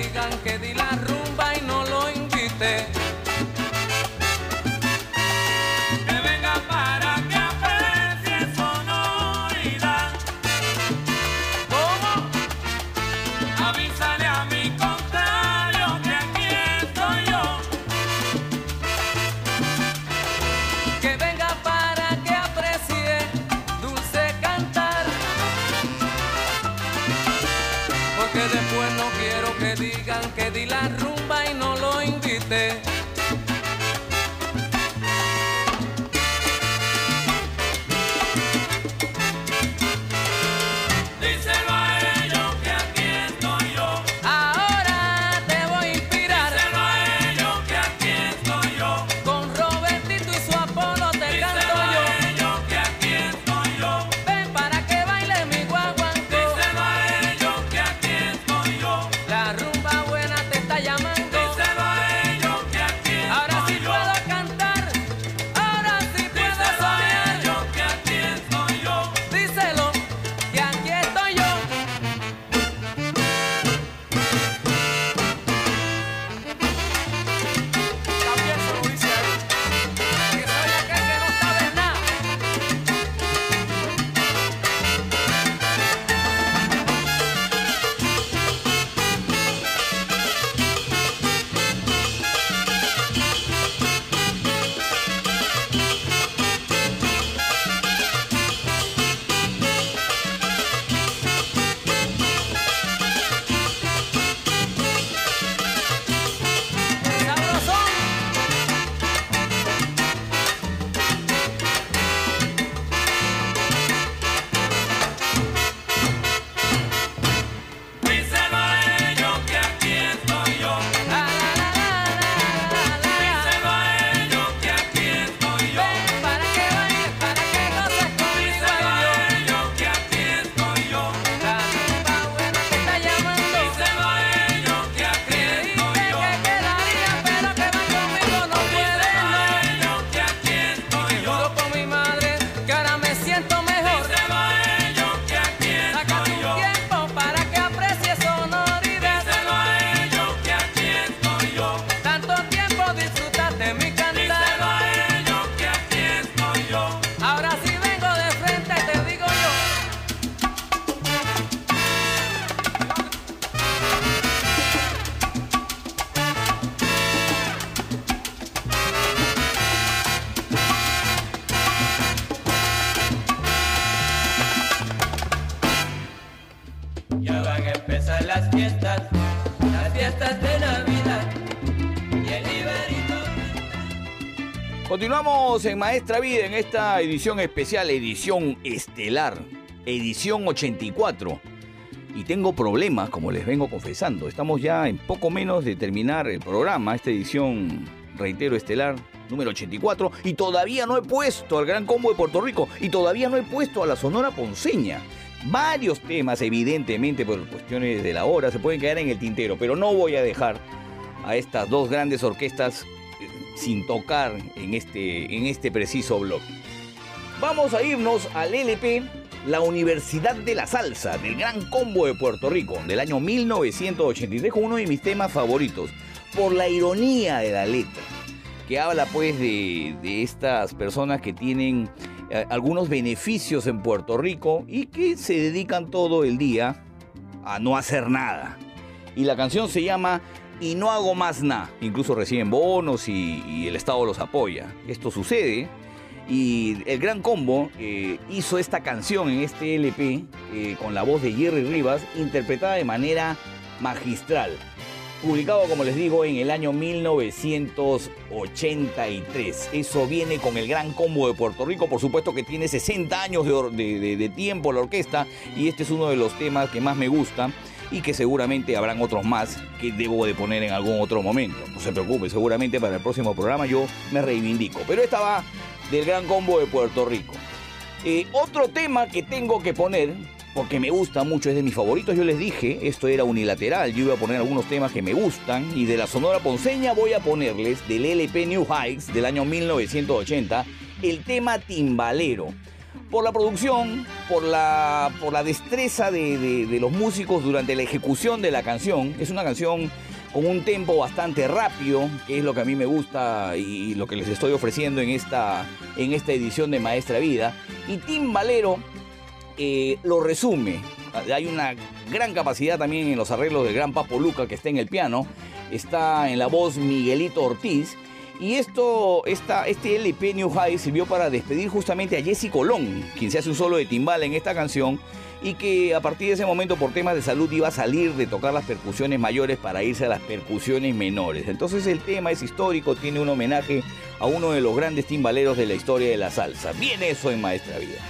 Continuamos en Maestra Vida en esta edición especial, edición estelar, edición 84. Y tengo problemas, como les vengo confesando. Estamos ya en poco menos de terminar el programa, esta edición, reitero, estelar número 84. Y todavía no he puesto al Gran Combo de Puerto Rico. Y todavía no he puesto a la Sonora Ponceña. Varios temas, evidentemente, por cuestiones de la hora, se pueden quedar en el tintero. Pero no voy a dejar a estas dos grandes orquestas sin tocar en este, en este preciso bloque. Vamos a irnos al LP La Universidad de la Salsa del Gran Combo de Puerto Rico del año 1983 con uno de mis temas favoritos por la ironía de la letra que habla pues de, de estas personas que tienen eh, algunos beneficios en Puerto Rico y que se dedican todo el día a no hacer nada. Y la canción se llama Y no hago más nada. Incluso reciben bonos y, el Estado los apoya. Esto sucede y el Gran Combo eh, hizo esta canción en este LP eh, con la voz de Jerry Rivas, interpretada de manera magistral. Publicado, como les digo, en el año 1983. Eso viene con el Gran Combo de Puerto Rico. Por supuesto que tiene 60 años de- de- de tiempo la orquesta. Y este es uno de los temas que más me gusta. Y que seguramente habrán otros más que debo de poner en algún otro momento. No se preocupe, seguramente para el próximo programa yo me reivindico. Pero esta va del Gran Combo de Puerto Rico. Eh, otro tema que tengo que poner, porque me gusta mucho, es de mis favoritos, yo les dije, esto era unilateral, yo iba a poner algunos temas que me gustan, y de la Sonora Ponceña voy a ponerles del LP New Heights del año 1980, el tema Timbalero. Por la producción, por la, por la destreza de, los músicos durante la ejecución de la canción, es una canción con un tempo bastante rápido, que es lo que a mí me gusta y lo que les estoy ofreciendo en esta, en esta edición de Maestra Vida. Y Timbalero eh, lo resume. Hay una gran capacidad también en los arreglos del gran Papo Luca que está en el piano. Está en la voz Miguelito Ortiz. Y esto, este LP New High sirvió para despedir justamente a Jesse Colón, quien se hace un solo de timbal en esta canción y que a partir de ese momento por temas de salud iba a salir de tocar las percusiones mayores para irse a las percusiones menores. Entonces el tema es histórico, tiene un homenaje a uno de los grandes timbaleros de la historia de la salsa. Bien eso en Maestra Vida.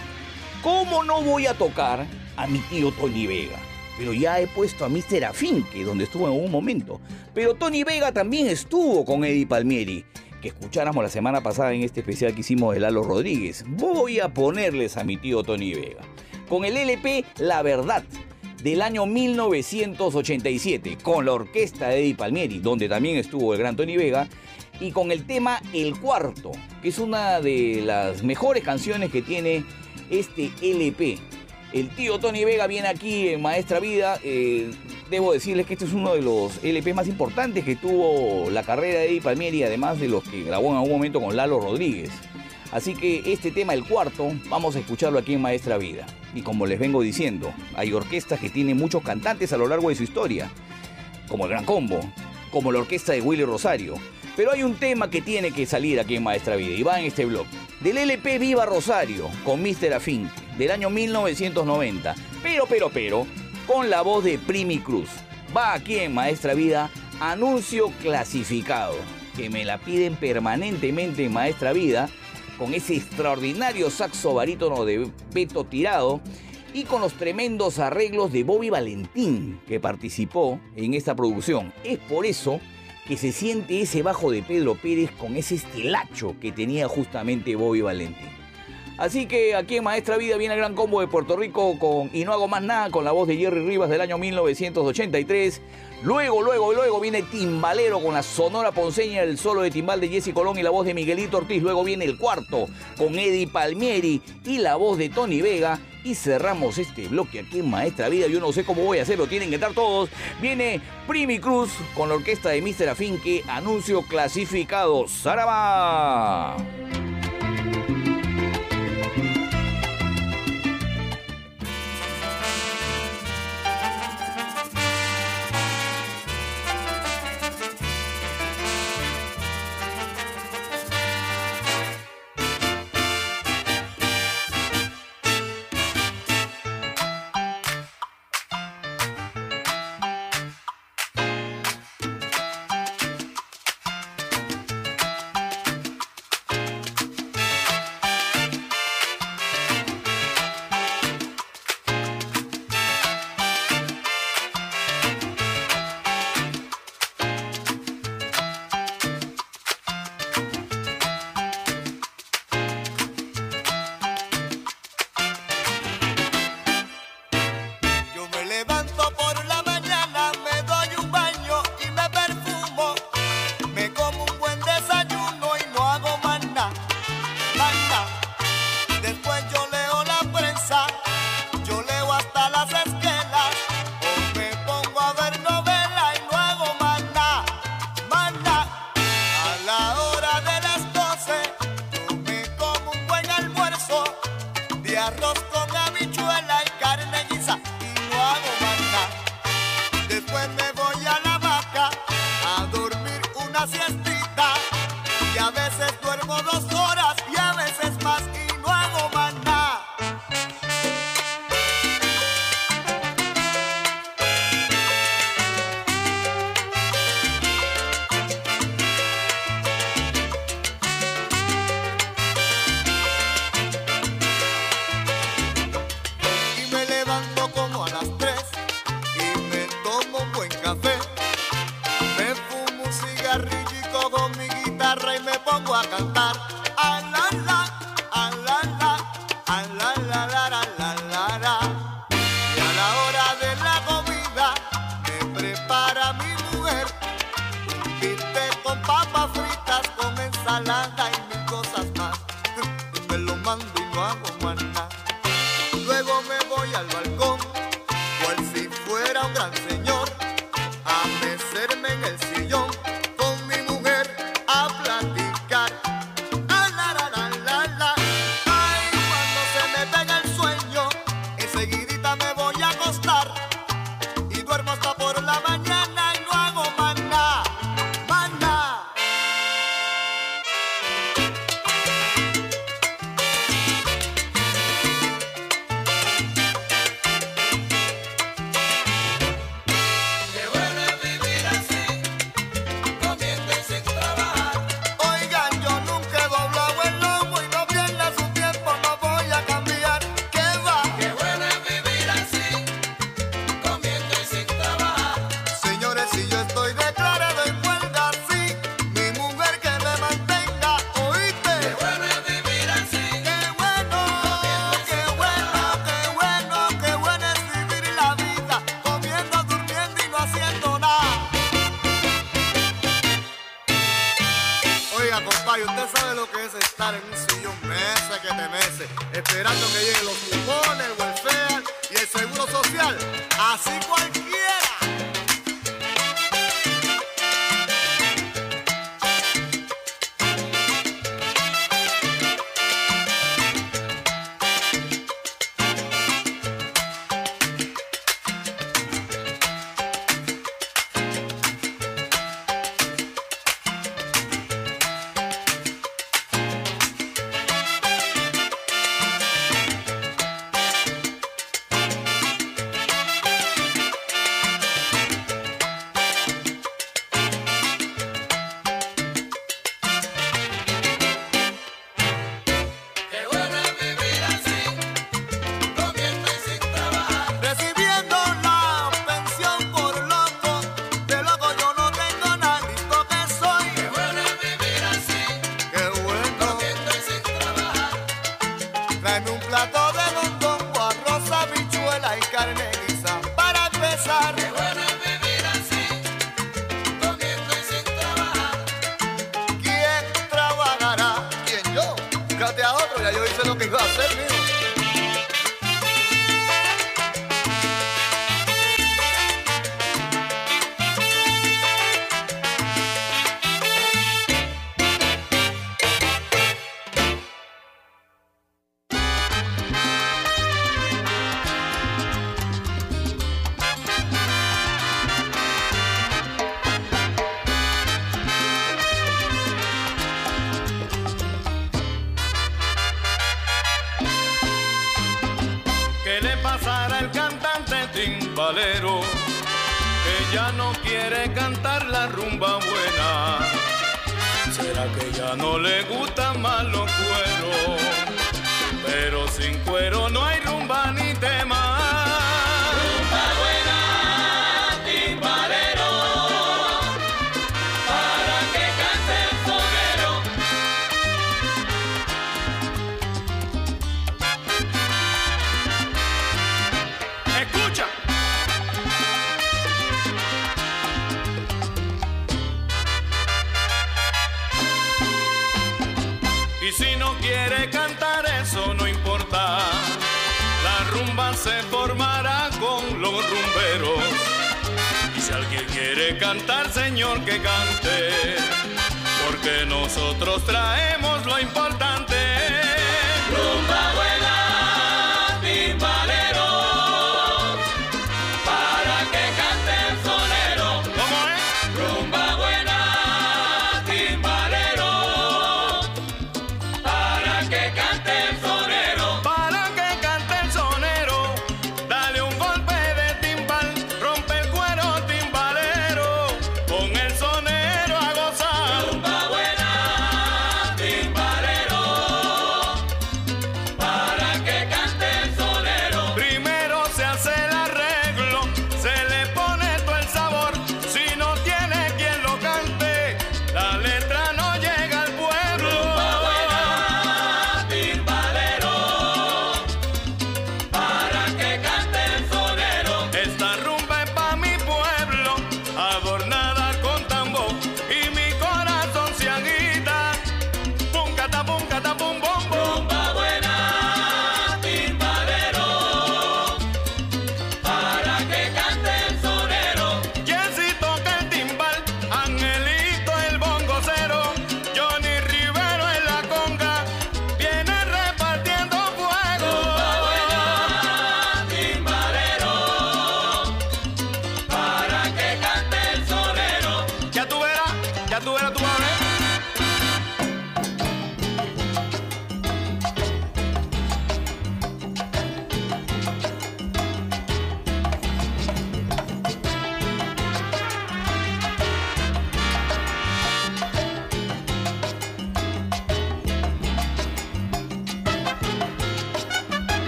¿Cómo no voy a tocar a mi tío Tony Vega? Pero ya he puesto a Mr. Afinque, donde estuvo en un momento. Pero Tony Vega también estuvo con Eddie Palmieri, que escucháramos la semana pasada en este especial que hicimos de Lalo Rodríguez. Voy a ponerles a mi tío Tony Vega. Con el LP La Verdad, del año 1987, con la orquesta de Eddie Palmieri, donde también estuvo el gran Tony Vega, y con el tema El Cuarto, que es una de las mejores canciones que tiene este LP. El tío Tony Vega viene aquí en Maestra Vida. eh, debo decirles que este es uno de los LP más importantes que tuvo la carrera de Eddie Palmieri, además de los que grabó en algún momento con Lalo Rodríguez. Así que este tema, el cuarto, vamos a escucharlo aquí en Maestra Vida. Y como les vengo diciendo, hay orquestas que tienen muchos cantantes a lo largo de su historia, como el Gran Combo, como la orquesta de Willy Rosario. Pero hay un tema que tiene que salir aquí en Maestra Vida y va en este blog. Del LP Viva Rosario con Mr. Afink del año 1990. Pero, pero, pero, con la voz de Primi Cruz. Va aquí en Maestra Vida, anuncio clasificado, que me la piden permanentemente en Maestra Vida, con ese extraordinario saxo barítono de Beto Tirado y con los tremendos arreglos de Bobby Valentín, que participó en esta producción. Es por eso que se siente ese bajo de Pedro Pérez con ese estilacho que tenía justamente Bobby Valentín. Así que aquí en Maestra Vida viene el gran combo de Puerto Rico con Y no hago más nada con la voz de Jerry Rivas del año 1983. Luego, luego, luego viene Timbalero con la sonora ponceña, el solo de timbal de Jesse Colón y la voz de Miguelito Ortiz. Luego viene el cuarto con Eddie Palmieri y la voz de Tony Vega. Y cerramos este bloque aquí en Maestra Vida. Yo no sé cómo voy a hacerlo, tienen que estar todos. Viene Primi Cruz con la orquesta de Mr. Afinque. Anuncio clasificado. ¡Zaraba! Papas fritas, con ensalada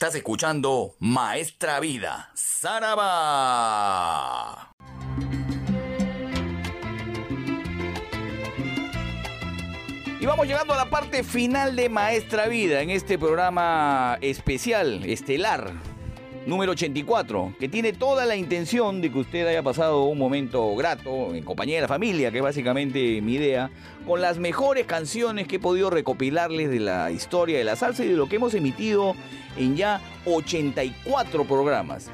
Estás escuchando Maestra Vida, Saraba. Y vamos llegando a la parte final de Maestra Vida en este programa especial, estelar, número 84, que tiene toda la intención de que usted haya pasado un momento grato en compañía de la familia, que es básicamente mi idea, con las mejores canciones que he podido recopilarles de la historia de la salsa y de lo que hemos emitido en ya 84 programas.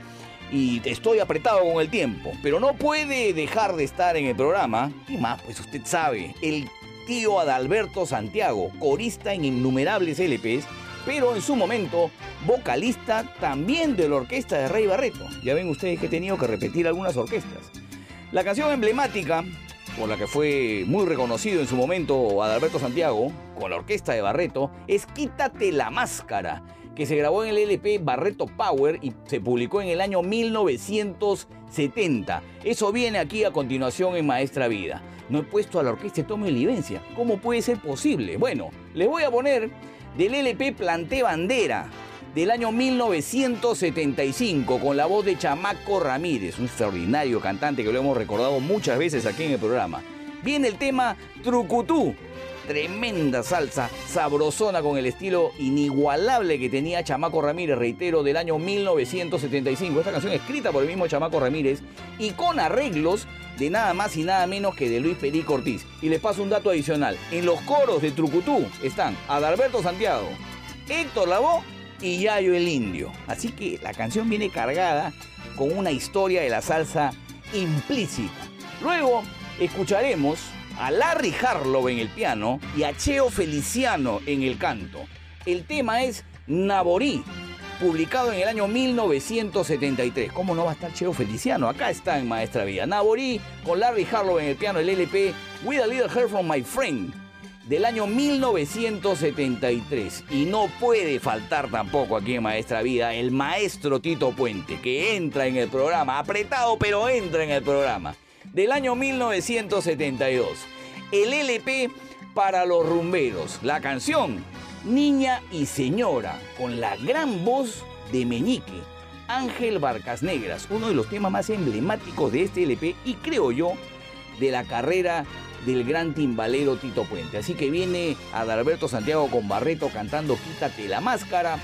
Y estoy apretado con el tiempo, pero no puede dejar de estar en el programa. Y más, pues usted sabe, el tío Adalberto Santiago, corista en innumerables LPs, pero en su momento vocalista también de la orquesta de Rey Barreto. Ya ven ustedes que he tenido que repetir algunas orquestas. La canción emblemática, por la que fue muy reconocido en su momento Adalberto Santiago, con la orquesta de Barreto, es Quítate la máscara, que se grabó en el LP Barreto Power y se publicó en el año 1970. Eso viene aquí a continuación en Maestra Vida. No he puesto a la orquesta de Tommy Olivencia. ¿Cómo puede ser posible? Bueno, les voy a poner del LP Planté Bandera del año 1975 con la voz de Chamaco Ramírez, un extraordinario cantante que lo hemos recordado muchas veces aquí en el programa. Viene el tema Trucutú, tremenda salsa, sabrosona con el estilo inigualable que tenía Chamaco Ramírez, reitero, del año 1975. Esta canción escrita por el mismo Chamaco Ramírez y con arreglos de nada más y nada menos que de Luis Perico Ortiz. Y les paso un dato adicional. En los coros de Trucutú están Adalberto Santiago, Héctor Lavoe y Yayo el Indio. Así que la canción viene cargada con una historia de la salsa implícita. Luego escucharemos a Larry Harlow en el piano y a Cheo Feliciano en el canto. El tema es Naborí, publicado en el año 1973. ¿Cómo no va a estar Cheo Feliciano? Acá está en Maestra Vida. Naborí con Larry Harlow en el piano, el LP With a Little Help from My Friend del año 1973. Y no puede faltar tampoco aquí en Maestra Vida el maestro Tito Puente, que entra en el programa, apretado pero entra en el programa, del año 1972. El LP para los rumberos, la canción Niña y Señora, con la gran voz de Meñique, Ángel Barcas Negras, uno de los temas más emblemáticos de este LP y creo yo de la carrera del gran timbalero Tito Puente. Así que viene Adalberto Santiago con Barreto cantando Quítate la máscara.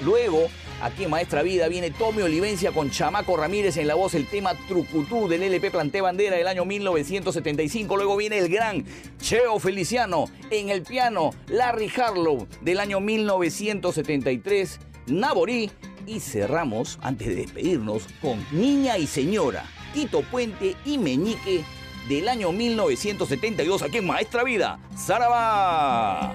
Luego, aquí en Maestra Vida viene Tommy Olivencia con Chamaco Ramírez en la voz el tema Trucutú del LP Planté Bandera del año 1975. Luego viene el gran Cheo Feliciano en el piano Larry Harlow del año 1973. Naborí y cerramos, antes de despedirnos, con Niña y Señora, Tito Puente y Meñique del año 1972 aquí en Maestra Vida, Saraba.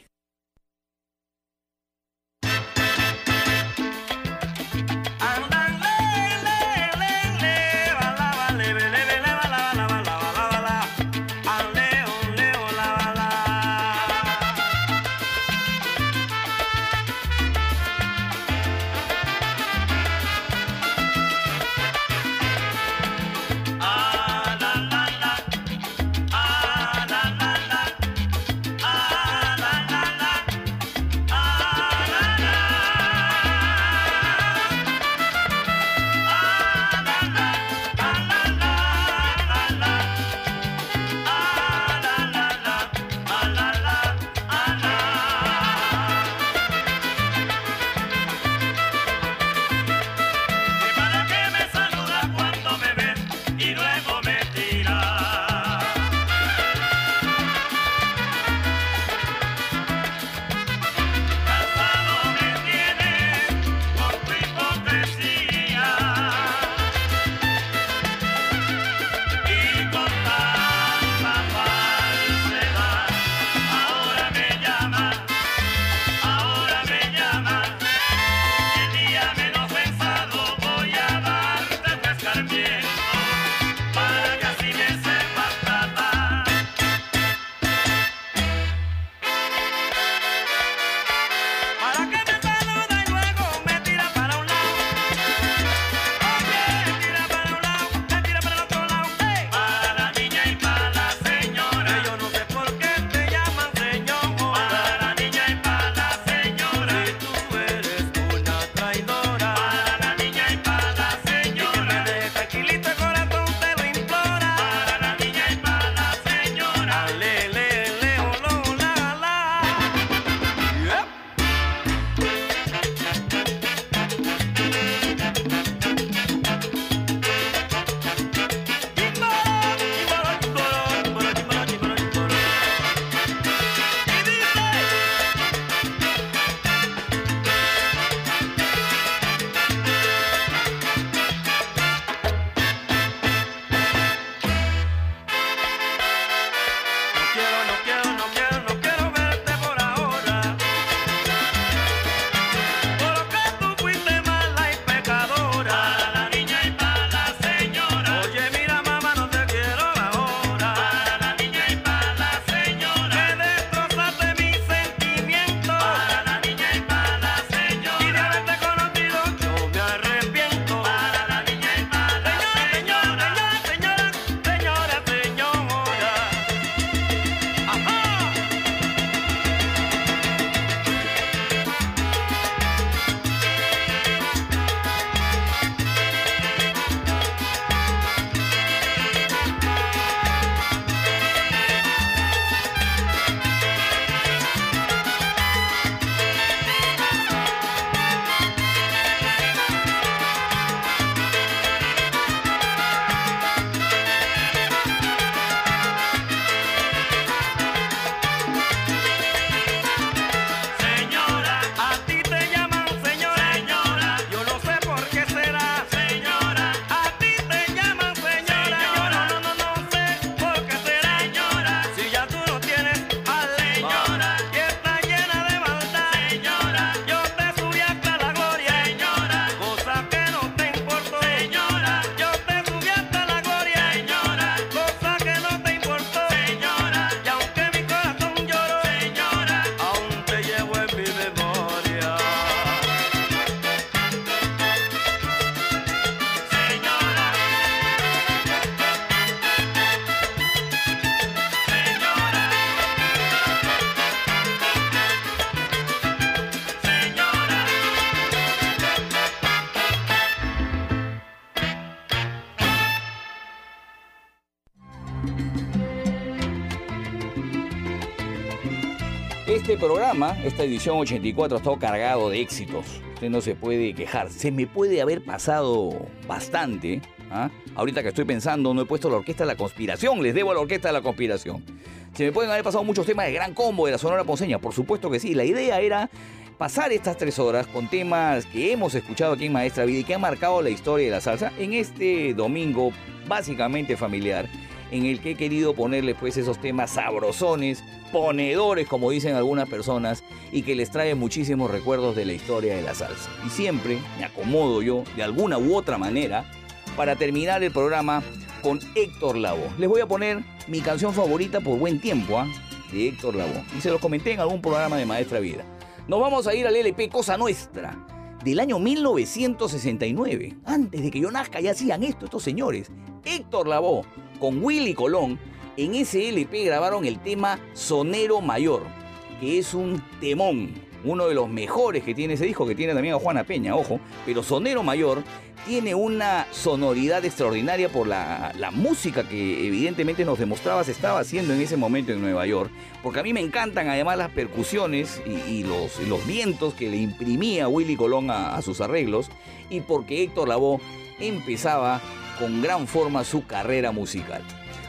Programa, esta edición 84, ha estado cargado de éxitos. Usted no se puede quejar. Se me puede haber pasado bastante. ¿ah? Ahorita que estoy pensando, no he puesto la orquesta de la conspiración. Les debo a la orquesta de la conspiración. Se me pueden haber pasado muchos temas de gran combo de la Sonora Ponceña. Por supuesto que sí. La idea era pasar estas tres horas con temas que hemos escuchado aquí en Maestra Vida y que han marcado la historia de la salsa en este domingo básicamente familiar en el que he querido ponerle pues esos temas sabrosones, ponedores como dicen algunas personas y que les trae muchísimos recuerdos de la historia de la salsa. Y siempre me acomodo yo de alguna u otra manera para terminar el programa con Héctor Lavoe. Les voy a poner mi canción favorita por buen tiempo, ¿ah? de Héctor Lavoe. Y se los comenté en algún programa de Maestra Vida. Nos vamos a ir al LP Cosa Nuestra del año 1969. Antes de que yo nazca ya hacían esto estos señores. Héctor Lavoe con Willy Colón en ese LP grabaron el tema Sonero Mayor, que es un temón, uno de los mejores que tiene ese disco, que tiene también a Juana Peña, ojo, pero Sonero Mayor tiene una sonoridad extraordinaria por la, música que evidentemente nos demostraba se estaba haciendo en ese momento en Nueva York, porque a mí me encantan además las percusiones y, los, vientos que le imprimía Willy Colón a, a sus arreglos, y porque Héctor Lavoe empezaba con gran forma su carrera musical.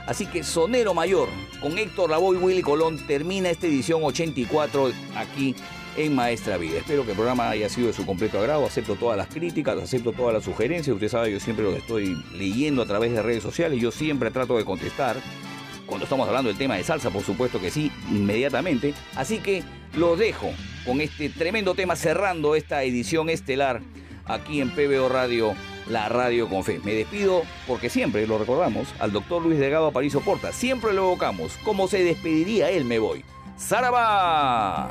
Así que Sonero Mayor con Héctor Lavoe y Willy Colón termina esta edición 84 aquí en Maestra Vida. Espero que el programa haya sido de su completo agrado. Acepto todas las críticas, acepto todas las sugerencias. Usted sabe, yo siempre lo estoy leyendo a través de redes sociales. Yo siempre trato de contestar. Cuando estamos hablando del tema de salsa, por supuesto que sí, inmediatamente. Así que lo dejo con este tremendo tema cerrando esta edición estelar aquí en PBO Radio la radio con fe. Me despido porque siempre lo recordamos al doctor Luis Delgado Aparicio Porta. Siempre lo evocamos. Como se despediría él, me voy. ¡Zaraba!